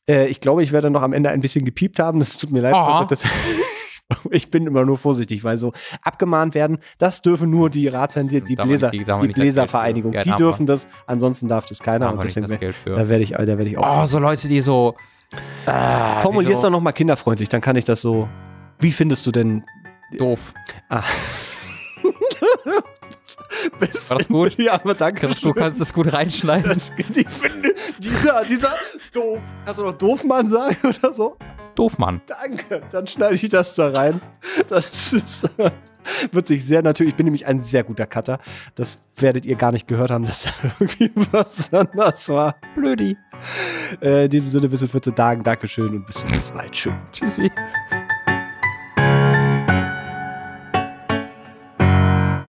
Äh, ich glaube, ich werde noch am Ende ein bisschen gepiept haben. Das tut mir leid. Aha. Das, ich bin immer nur vorsichtig, weil so abgemahnt werden, das dürfen nur die Ratsherren, die, die, Bläser, nicht- die Geld Bläservereinigung. Ja, die dürfen das, ansonsten darf das keiner. Darf und deswegen, da werde ich, da werde ich auch. Oh, so Leute, die so. Äh, Formulier's die doch noch mal kinderfreundlich, dann kann ich das so. Wie findest du denn? doof. Ah. War das gut? Ja, aber danke. Kannst du, kannst das gut reinschneiden? Das, ich finde, dieser, dieser doof. Kannst du noch Doofmann sagen oder so? Doof, Mann. Danke. Dann schneide ich das da rein. Das ist, wird sich sehr natürlich. Ich bin nämlich ein sehr guter Cutter. Das werdet ihr gar nicht gehört haben, dass da irgendwie was anders war. Blödi. Äh, in diesem Sinne bis in 14 Tagen. Dankeschön und bis zum nächsten Mal. Tschüss. Tschüssi.